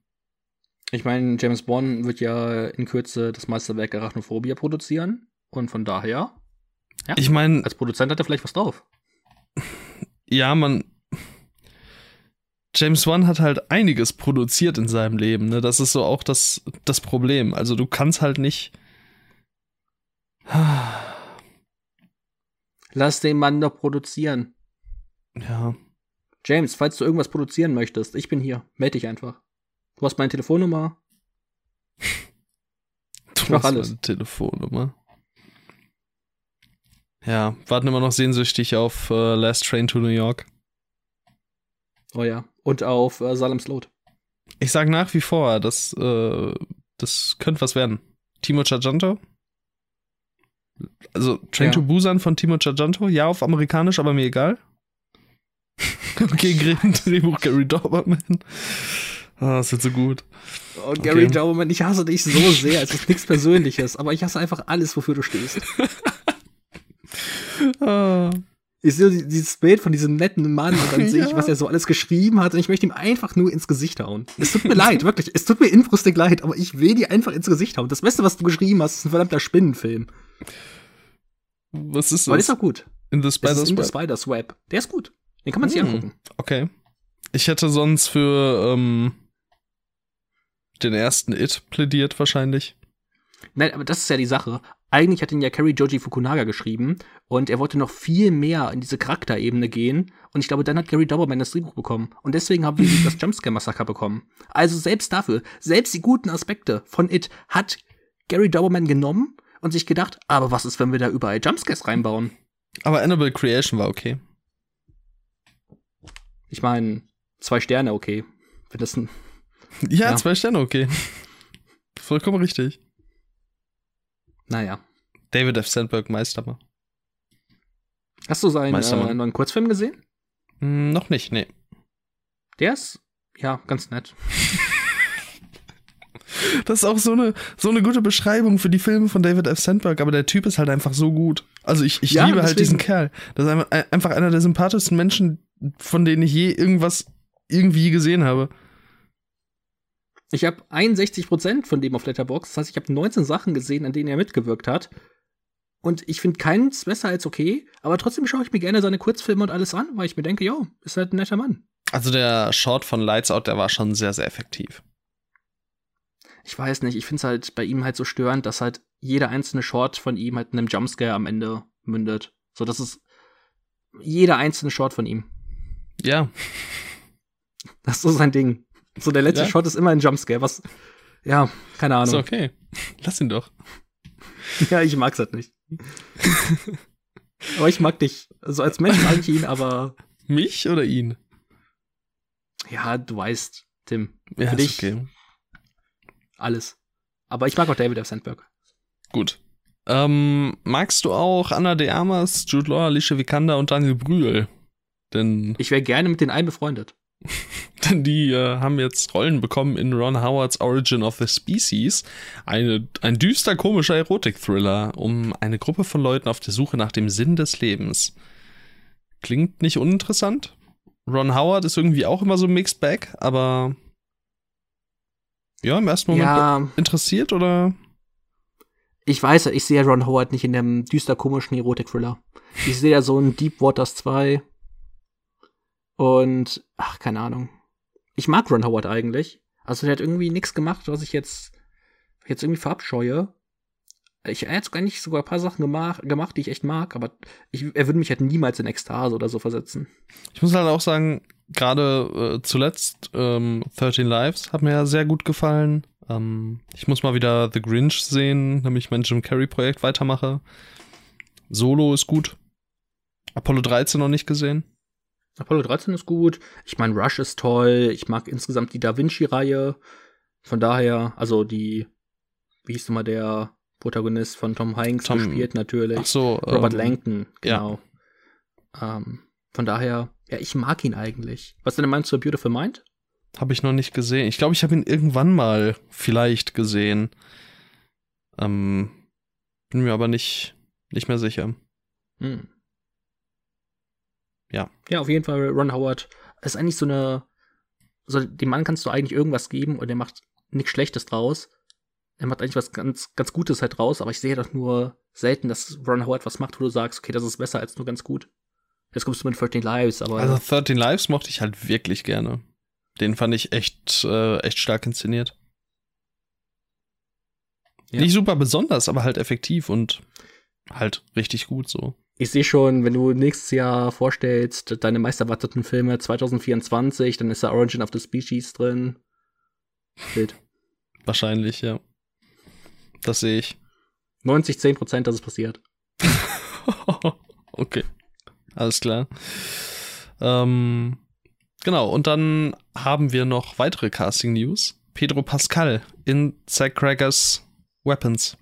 Ich meine, James Bond wird ja in Kürze das Meisterwerk Arachnophobia produzieren. Und von daher, ja, Ich meine, als Produzent hat er vielleicht was drauf. ja, man. James Wan hat halt einiges produziert in seinem Leben, ne? Das ist so auch das, das Problem. Also du kannst halt nicht. Lass den Mann doch produzieren. Ja. James, falls du irgendwas produzieren möchtest, ich bin hier. Meld dich einfach. Du hast meine Telefonnummer. Du mach hast alles. meine Telefonnummer. Ja, warten immer noch sehnsüchtig auf äh, Last Train to New York. Oh ja. Und auf äh, Salem's Lot. Ich sag nach wie vor, das, äh, das könnte was werden. Timo Chajanto? Also Train Ja. to Busan von Timo Chajanto? Ja, auf amerikanisch, aber mir egal. okay, Drehbuch Gary Doberman. Ah, das wird so gut. Oh, Gary Okay. Dauberman, ich hasse dich so sehr. Es ist nichts Persönliches, aber ich hasse einfach alles, wofür du stehst. Ich sehe die- dieses Bild von diesem netten Mann und dann sehe ich, Ja. was er so alles geschrieben hat und ich möchte ihm einfach nur ins Gesicht hauen. Es tut mir leid, wirklich. Es tut mir inbrüstig leid, aber ich will dir einfach ins Gesicht hauen. Das Beste, was du geschrieben hast, ist ein verdammter Spinnenfilm. was ist Aber das? ist auch gut. In the Spider's ist in the Web? Spider's Web. Der ist gut. Den kann man sich Hm. angucken. Okay. Ich hätte sonst für ähm, den ersten It plädiert wahrscheinlich. Nein, aber das ist ja die Sache. Eigentlich hat ihn ja Kerry Joji Fukunaga geschrieben und er wollte noch viel mehr in diese Charakterebene gehen und ich glaube, dann hat Gary Doberman das Drehbuch bekommen und deswegen haben wir das Jumpscare-Massaker bekommen. Also selbst dafür, selbst die guten Aspekte von It hat Gary Doberman genommen und sich gedacht, aber was ist, wenn wir da überall Jumpscares reinbauen? Aber Annabelle Creation war okay. Ich meine, zwei Sterne, okay. Wenn das ein, Ja, Ja. zwei Sterne, okay. Vollkommen richtig. Naja. David F. Sandberg, Meistermann. Hast du seinen äh, neuen Kurzfilm gesehen? Hm, noch nicht, nee. Der ist, ja, ganz nett. Das ist auch so eine, so eine gute Beschreibung für die Filme von David F. Sandberg, aber der Typ ist halt einfach so gut. Also ich, ich Ja, liebe halt deswegen- diesen Kerl. Das ist einfach einer der sympathischsten Menschen, von denen ich je irgendwas irgendwie gesehen habe. Ich habe 61% von dem auf Letterboxd. Das heißt, ich habe 19 Sachen gesehen, an denen er mitgewirkt hat. Und ich finde keins besser als okay, aber trotzdem schaue ich mir gerne seine Kurzfilme und alles an, weil ich mir denke, jo, ist halt ein netter Mann. Also der Short von Lights Out, der war schon sehr, sehr effektiv. Ich weiß nicht, ich finde es halt bei ihm halt so störend, dass halt jeder einzelne Short von ihm halt einem Jumpscare am Ende mündet. So, das ist jeder einzelne Shot von ihm. Ja. Das ist so sein Ding. So, der letzte Ja. Shot ist immer ein Jumpscare, was, ja, keine Ahnung. Ist okay. Lass ihn doch. Ja, ich mag's halt nicht. aber ich mag dich. Also als Mensch mag ich ihn, aber Mich oder ihn? ja, du weißt, Tim, Ja, Für dich- okay. alles. Aber ich mag auch David F. Sandberg. Gut. Ähm, magst du auch Anna de Armas, Jude Law, Alicia Vikander und Daniel Brühl? Denn, Ich wäre gerne mit den allen befreundet. denn die äh, haben jetzt Rollen bekommen in Ron Howards Origin of the Species. Eine, ein düster komischer Erotik-Thriller um eine Gruppe von Leuten auf der Suche nach dem Sinn des Lebens. Klingt nicht uninteressant. Ron Howard ist irgendwie auch immer so ein Mixed Bag, aber ja, im ersten Moment Ja, interessiert oder? ich weiß, ich sehe Ron Howard nicht in dem düster komischen Erotik-Thriller. Ich sehe ja so ein Deep Waters 2 und, ach, keine Ahnung. Ich mag Ron Howard eigentlich. Also der hat irgendwie nichts gemacht, was ich jetzt, jetzt irgendwie verabscheue. Ich, er hat sogar nicht sogar ein paar Sachen gemacht, gemacht, die ich echt mag, aber ich, er würde mich halt niemals in Ekstase oder so versetzen. Ich muss halt auch sagen, gerade äh, zuletzt ähm, 13 Lives hat mir ja sehr gut gefallen. Ähm, ich muss mal wieder The Grinch sehen, damit ich mein Jim Carrey Projekt weitermache. Solo ist gut. Apollo 13 noch nicht gesehen. Apollo 13 ist gut. Ich meine, Rush ist toll. Ich mag insgesamt die Da Vinci-Reihe. Von daher, also die, wie hieß nochmal der Protagonist von Tom Hanks Tom- gespielt natürlich. Ach so. Robert ähm, Langton, ja. genau. Ähm, von daher, ja, ich mag ihn eigentlich. Was denn meinst du zu Beautiful Mind? Habe ich noch nicht gesehen. Ich glaube, ich habe ihn irgendwann mal vielleicht gesehen. Ähm, bin mir aber nicht, nicht mehr sicher. Hm. Ja. Ja, auf jeden Fall Ron Howard ist eigentlich so eine, so dem Mann kannst du eigentlich irgendwas geben und er macht nichts Schlechtes draus. Er macht eigentlich was ganz, ganz Gutes halt draus, aber ich sehe doch nur selten, dass Ron Howard was macht, wo du sagst, okay, das ist besser als nur ganz gut. Jetzt kommst du mit 13 Lives, aber Also 13 Lives mochte ich halt wirklich gerne. Den fand ich echt, äh, echt stark inszeniert. Ja. Nicht super besonders, aber halt effektiv und halt richtig gut so. Ich sehe schon, wenn du nächstes Jahr vorstellst, deine meisterwarteten Filme 2024, dann ist da Origin of the Species drin. Bild. Wahrscheinlich, ja. Das sehe ich. 90, 10 Prozent, dass es passiert. okay. Alles klar. Ähm, genau, und dann haben wir noch weitere Casting-News. Pedro Pascal in Zack Crackers Weapons.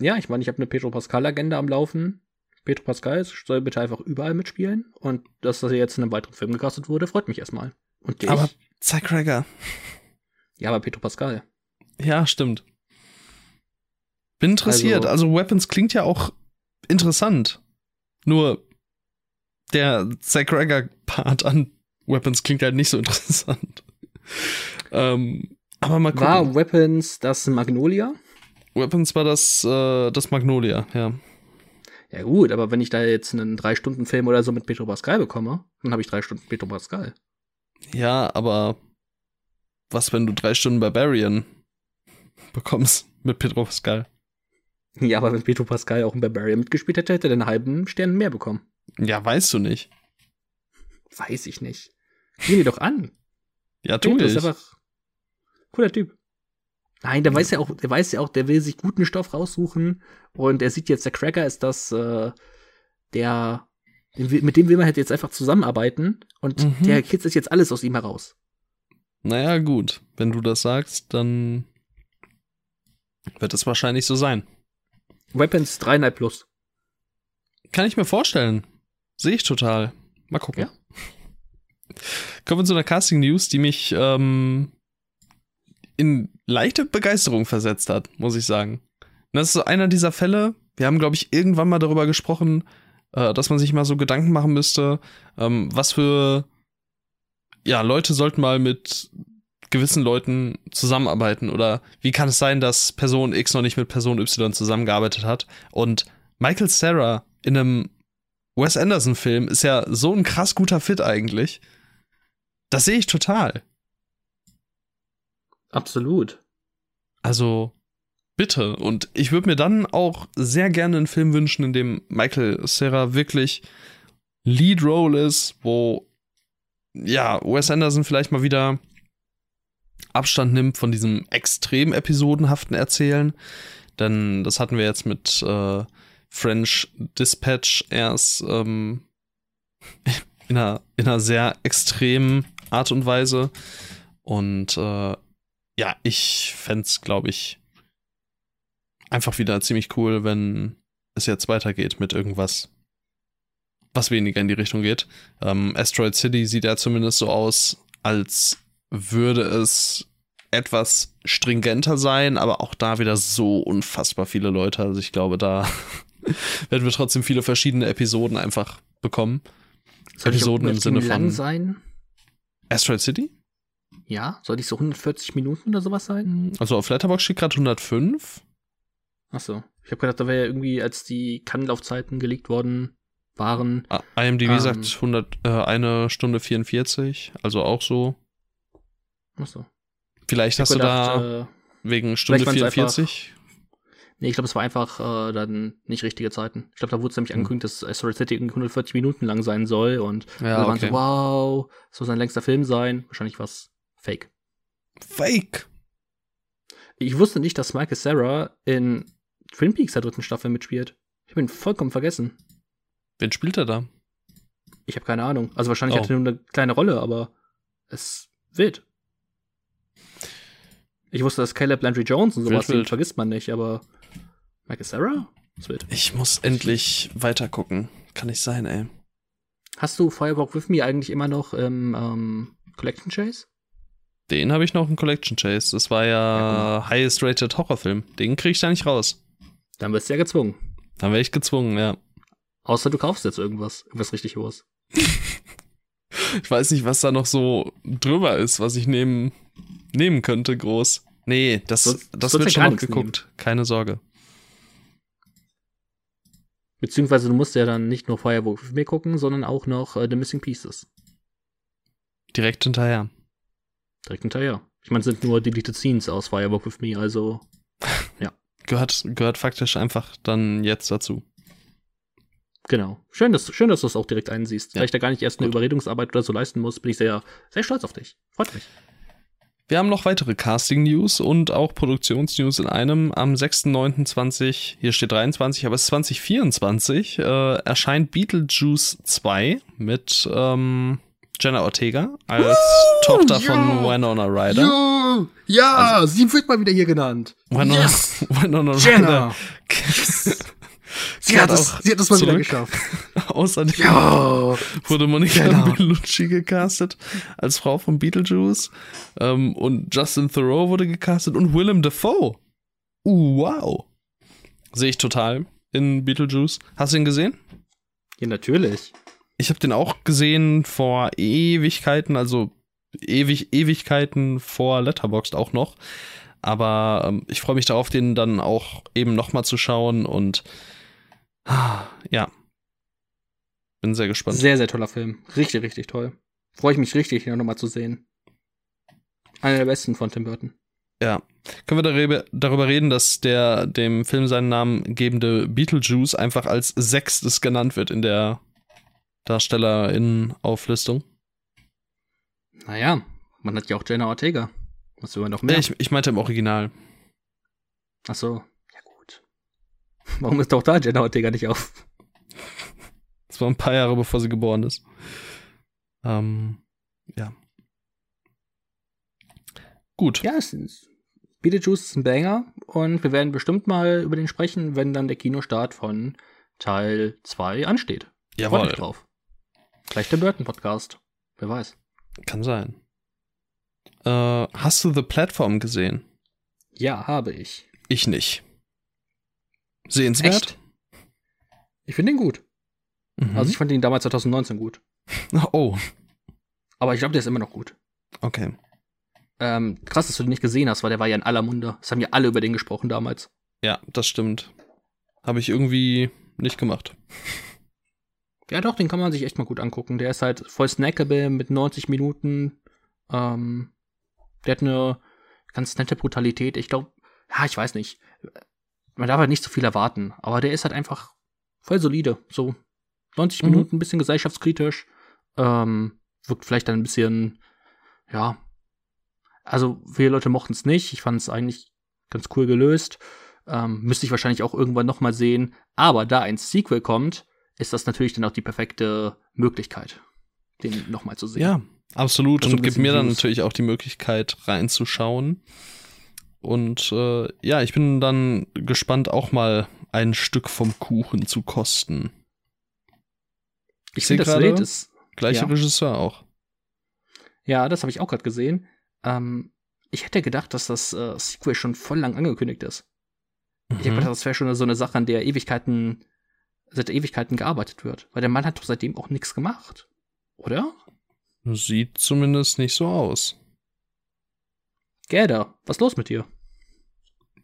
Ja, ich meine, ich habe eine Pedro Pascal-Agenda am Laufen. Pedro Pascal soll bitte einfach überall mitspielen. Und dass er jetzt in einem weiteren Film gecastet wurde, freut mich erstmal. Und? Aber Zack Cracker. ja, aber Pedro Pascal. Ja, stimmt. Bin interessiert. Also, Also- Weapons klingt ja auch interessant. Nur der Zack Cracker-Part an Weapons klingt halt nicht so interessant. ähm, aber mal gucken. War Weapons das Magnolia? Weapons war das, äh, das Magnolia, ja. Ja gut, aber wenn ich da jetzt einen Drei-Stunden-Film oder so mit Pedro Pascal bekomme, dann habe ich drei Stunden Pedro Pascal. Ja, aber was, wenn du drei Stunden Barbarian bekommst mit Pedro Pascal? Ja, aber wenn Pedro Pascal auch in Barbarian mitgespielt hätte, hätte er einen halben Stern mehr bekommen. Ja, weißt du nicht. Weiß ich nicht. Sieh dir doch an. Ja, tu ich. ist einfach cooler Typ. Nein, der weiß ja auch, der weiß ja auch, der will sich guten Stoff raussuchen und er sieht jetzt, der Cracker ist das, äh, der, mit dem will man halt jetzt einfach zusammenarbeiten und Mhm. der kitzelt jetzt alles aus ihm heraus. Naja, gut. Wenn du das sagst, dann wird es wahrscheinlich so sein. Weapons 3,5 plus. Kann ich mir vorstellen. Sehe ich total. Mal gucken. Ja. Kommen wir zu einer Casting-News, die mich ähm, in leichte Begeisterung versetzt hat, muss ich sagen. Und das ist so einer dieser Fälle, wir haben, glaube ich, irgendwann mal darüber gesprochen, äh, dass man sich mal so Gedanken machen müsste, ähm, was für ja, Leute sollten mal mit gewissen Leuten zusammenarbeiten oder wie kann es sein, dass Person X noch nicht mit Person Y zusammengearbeitet hat und Michael Sarah in einem Wes Anderson Film ist ja so ein krass guter Fit eigentlich. Das sehe ich total. Absolut. Also bitte. Und ich würde mir dann auch sehr gerne einen Film wünschen, in dem Michael Serra wirklich Lead Role ist, wo ja, Wes Anderson vielleicht mal wieder Abstand nimmt von diesem extrem episodenhaften Erzählen. Denn das hatten wir jetzt mit äh, French Dispatch erst ähm, in, einer, in einer sehr extremen Art und Weise. Und äh, ja, ich fände es, glaube ich, einfach wieder ziemlich cool, wenn es jetzt weitergeht mit irgendwas, was weniger in die Richtung geht. Ähm, Asteroid City sieht ja zumindest so aus, als würde es etwas stringenter sein, aber auch da wieder so unfassbar viele Leute. Also ich glaube, da werden wir trotzdem viele verschiedene Episoden einfach bekommen. Soll Episoden im Sinne von sein? Asteroid City? Ja, soll ich so 140 Minuten oder sowas sein? Also auf Letterboxd steht gerade 105. Achso. Ich habe gedacht, da wäre ja irgendwie, als die Kannlaufzeiten gelegt worden waren. Ah, IMDb Ähm. sagt 100, äh, eine Stunde 44, also auch so. Achso. Vielleicht Ich hast du da gedacht, äh, wegen Stunde waren's 44. nee, ich glaube, es war einfach äh, dann nicht richtige Zeiten. Ich glaube, da wurde es nämlich Hm. angekündigt, dass Asteroid City irgendwie 140 Minuten lang sein soll und Ja, waren okay. so, wow, das soll sein längster Film sein. Wahrscheinlich was Fake. Fake. Ich wusste nicht, dass Michael Sarah in Twin Peaks der dritten Staffel mitspielt. Ich habe ihn vollkommen vergessen. Wen spielt er da? Ich habe keine Ahnung. Also wahrscheinlich Oh. hat er nur eine kleine Rolle, aber es wild. Ich wusste, dass Caleb Landry Jones und Wild, sowas, den wild. vergisst man nicht, aber Michael Sarah? Das ist wild. Ich muss endlich weiter gucken. Kann nicht sein, ey. Hast du Firewalk With Me eigentlich immer noch im ähm, Collection Chase? Den habe ich noch im Collection Chase. Das war ja, Ja, highest rated Horrorfilm. Den krieg ich da nicht raus. Dann wirst du ja gezwungen. Dann wäre ich gezwungen, ja. Außer du kaufst jetzt irgendwas. Irgendwas richtig hohes. Ich weiß nicht, was da noch so drüber ist, was ich nehmen, nehmen könnte, groß. Nee, das, Sonst- das sonst wird schon noch geguckt. Keine Sorge. Beziehungsweise du musst ja dann nicht nur Firewalk With Me gucken, sondern auch noch äh, The Missing Pieces. Direkt hinterher. Direkt hinterher. Ich meine, es sind nur Deleted Scenes aus Firewalk With Me, also Gehört, gehört faktisch einfach dann jetzt dazu. Genau. Schön, dass, schön, dass du es auch direkt einsiehst. Ja. Weil ich da gar nicht erst eine Gut. Überredungsarbeit oder so leisten muss, bin ich sehr, sehr stolz auf dich. Freut mich. Wir haben noch weitere Casting-News und auch Produktions-News in einem. Am 6.9.20, hier steht 23, aber es ist 2024, äh, erscheint Beetlejuice 2 mit ähm, Jenna Ortega als Tochter von ja. Winona Ryder. Jo, ja, sie wird mal wieder hier genannt. Winona, Yes! Winona Ryder. Jenna! Sie hat, es, auch sie hat es mal wieder zurück. geschafft. Außerdem Ja! wurde Monica Jenna. Bellucci gecastet als Frau von Beetlejuice. Ähm, und Justin Thoreau wurde gecastet und Willem Dafoe. Uh, wow. Sehe ich total in Beetlejuice. Hast du ihn gesehen? Ja, natürlich. Ich habe den auch gesehen vor Ewigkeiten, also ewig, Ewigkeiten vor Letterboxd auch noch. Aber ähm, ich freue mich darauf, den dann auch eben nochmal zu schauen und ah, ja. Bin sehr gespannt. Sehr, sehr toller Film. Richtig, richtig toll. Freue ich mich richtig, ihn nochmal zu sehen. Einer der besten von Tim Burton. Ja. Können wir darüber, darüber reden, dass der dem Film seinen Namen gebende Beetlejuice einfach als sechstes genannt wird in der Darstellerinnen-Auflistung? Naja, man hat ja auch Jenna Ortega. Was will man noch mehr? Nee, ich, ich meinte im Original. Ach so, ja gut. Warum ist doch da Jenna Ortega nicht auf? Das war ein paar Jahre bevor sie geboren ist. Ähm, ja. Gut. Ja, es ist, Beetlejuice ist ein Banger und wir werden bestimmt mal über den sprechen, wenn dann der Kinostart von Teil 2 ansteht. Jawohl. mich drauf. Vielleicht der Burton-Podcast. Wer weiß. Kann sein. Äh, hast du The Platform gesehen? Ja, habe ich. Ich nicht. Sehenswert? Echt? Ich finde ihn gut. Mhm. Also ich fand ihn damals 2019 gut. oh, Aber ich glaube, der ist immer noch gut. okay. Ähm, krass, dass du den nicht gesehen hast, weil der war ja in aller Munde. Es haben ja alle über den gesprochen damals. Ja, das stimmt. Habe ich irgendwie nicht gemacht. Ja, doch, den kann man sich echt mal gut angucken. Der ist halt voll snackable mit 90 Minuten. Ähm, der hat eine ganz nette Brutalität. Ich glaube, ja, ich weiß nicht. man darf halt nicht zu viel erwarten, aber der ist halt einfach voll solide. So 90 Mhm. Minuten, ein bisschen gesellschaftskritisch, ähm, wirkt vielleicht dann ein bisschen, ja, also viele Leute mochten es nicht. Ich fand es eigentlich ganz cool gelöst. Ähm, müsste ich wahrscheinlich auch irgendwann noch mal sehen. Aber da ein Sequel kommt, ist das natürlich dann auch die perfekte Möglichkeit, den noch mal zu sehen. Ja, absolut. Also Und gibt mir dann natürlich auch die Möglichkeit reinzuschauen. Und äh, ja, ich bin dann gespannt, auch mal ein Stück vom Kuchen zu kosten. ich seh finde, das gerade- ist Gleicher Ja. Regisseur auch. Ja, das habe ich auch gerade gesehen. Ähm, ich hätte gedacht, dass das äh, Sequel schon voll lang angekündigt ist. Ich hätte Mhm. gedacht, das wäre schon so eine Sache, an der Ewigkeiten, seit Ewigkeiten gearbeitet wird. Weil der Mann hat doch seitdem auch nichts gemacht. Oder? Sieht zumindest nicht so aus. Gerda, was ist los mit dir?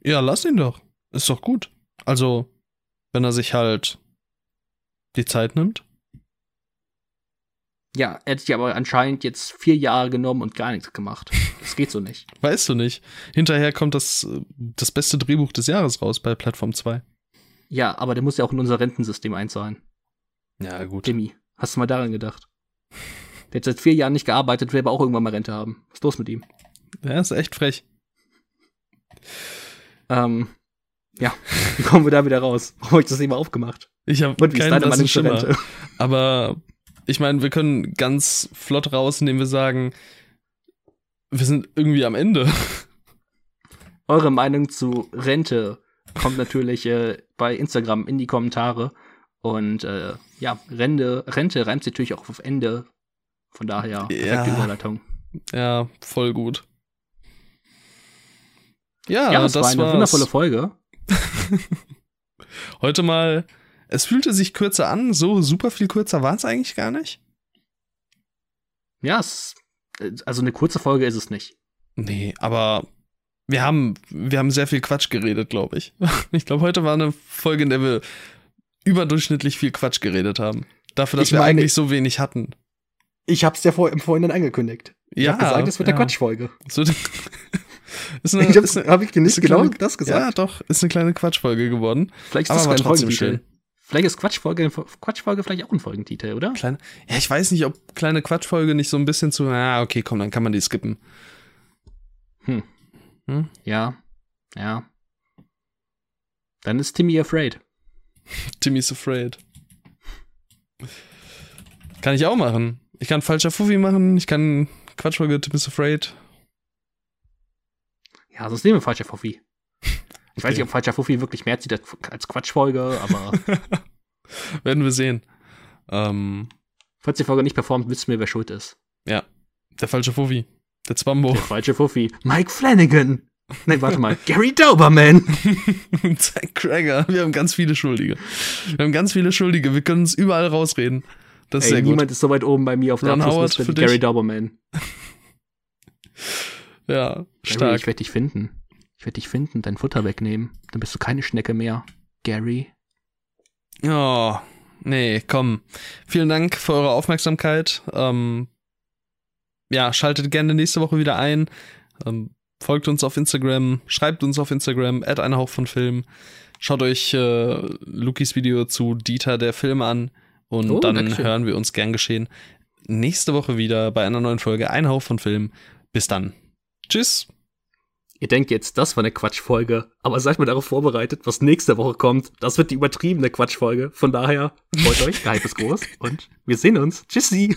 Ja, lass ihn doch. Ist doch gut. Also, wenn er sich halt die Zeit nimmt. Ja, er hat sich aber anscheinend jetzt vier Jahre genommen und gar nichts gemacht. Das geht so nicht. Weißt du nicht. Hinterher kommt das, äh, das beste Drehbuch des Jahres raus bei Plattform 2. Ja, aber der muss ja auch in unser Rentensystem einzahlen. Ja, gut. Demi, hast du mal daran gedacht? Der hat seit vier Jahren nicht gearbeitet, will aber auch irgendwann mal Rente haben. Was ist los mit ihm? Der ist echt frech. Ähm, ja, wie kommen wir da wieder raus? Warum habe ich das Thema aufgemacht? Ich habe keinen blassen Schimmer. Rente? Aber ich meine, wir können ganz flott raus, indem wir sagen, wir sind irgendwie am Ende. Eure Meinung zu Rente kommt natürlich äh, bei Instagram in die Kommentare. Und äh, ja, Rente, Rente reimt sich natürlich auch auf Ende. Von daher, Ja. Überleitung. Ja, voll gut. Ja, Ja, das, das war eine war's. wundervolle Folge. Heute mal, es fühlte sich kürzer an, so super viel kürzer war es eigentlich gar nicht. Ja, es, äh, also eine kurze Folge ist es nicht. Nee, aber wir haben, wir haben sehr viel Quatsch geredet, glaube ich. Ich glaube, heute war eine Folge, in der wir überdurchschnittlich viel Quatsch geredet haben. Dafür, dass Ich wir meine- eigentlich so wenig hatten. Ich hab's ja vor, im Vorhinein angekündigt. Ja, ja. Quatschfolge. So, ist eine, Ich ist eine, hab ich ist nicht eine genau kleine- das ja, gesagt. doch, ist eine kleine Quatschfolge geworden. vielleicht ist aber das trotzdem Folgentitel. schön. Vielleicht ist Quatschfolge, Quatschfolge vielleicht auch ein Folgentitel, oder? Kleine, ja, ich weiß nicht, ob kleine Quatschfolge nicht so ein bisschen zu, ah, okay, komm, dann kann man die skippen. Hm. Hm? Ja. Ja. Dann ist Timmy afraid. Timmy's Afraid. Kann ich auch machen. Ich kann falscher Fuffi machen, ich kann Quatschfolge Timmy's Afraid. Ja, sonst nehmen wir falscher Fuffi. Ich weiß Okay. nicht, ob falscher Fuffi wirklich mehr zieht als- Quatschfolge, aber Werden wir sehen. Ähm, falls die Folge nicht performt, wissen wir, wer schuld ist. der falsche Fuffi. Der Zwambo. Der falsche Fuffi. Mike Flanagan. Nein, warte mal. Gary Dauberman. Und Zack Crager. Wir haben ganz viele Schuldige. Wir haben ganz viele Schuldige. Wir können uns überall rausreden. Das ist Ey, sehr gut. niemand ist so weit oben bei mir auf der Abschlussliste wie Gary dich? Dauberman. Ja, Gary, stark. ich werde dich finden. Ich werde dich finden, dein Futter wegnehmen. Dann bist du keine Schnecke mehr. Gary. Oh, nee, komm. Vielen Dank für eure Aufmerksamkeit. Ähm, ja, schaltet gerne nächste Woche wieder ein. Ähm, folgt uns auf Instagram, schreibt uns auf Instagram, add einen Hauch von Film. Schaut euch äh, Lukis Video zu Dieter der Film an und Oh, dann Dankeschön. hören wir uns gern geschehen. Nächste Woche wieder bei einer neuen Folge Ein Hauch von Film. Bis dann. Tschüss. Ihr denkt jetzt, das war eine Quatschfolge, aber seid mal darauf vorbereitet, was nächste Woche kommt. Das wird die übertriebene Quatschfolge. Von daher, freut euch, der Hype ist groß und wir sehen uns. Tschüssi.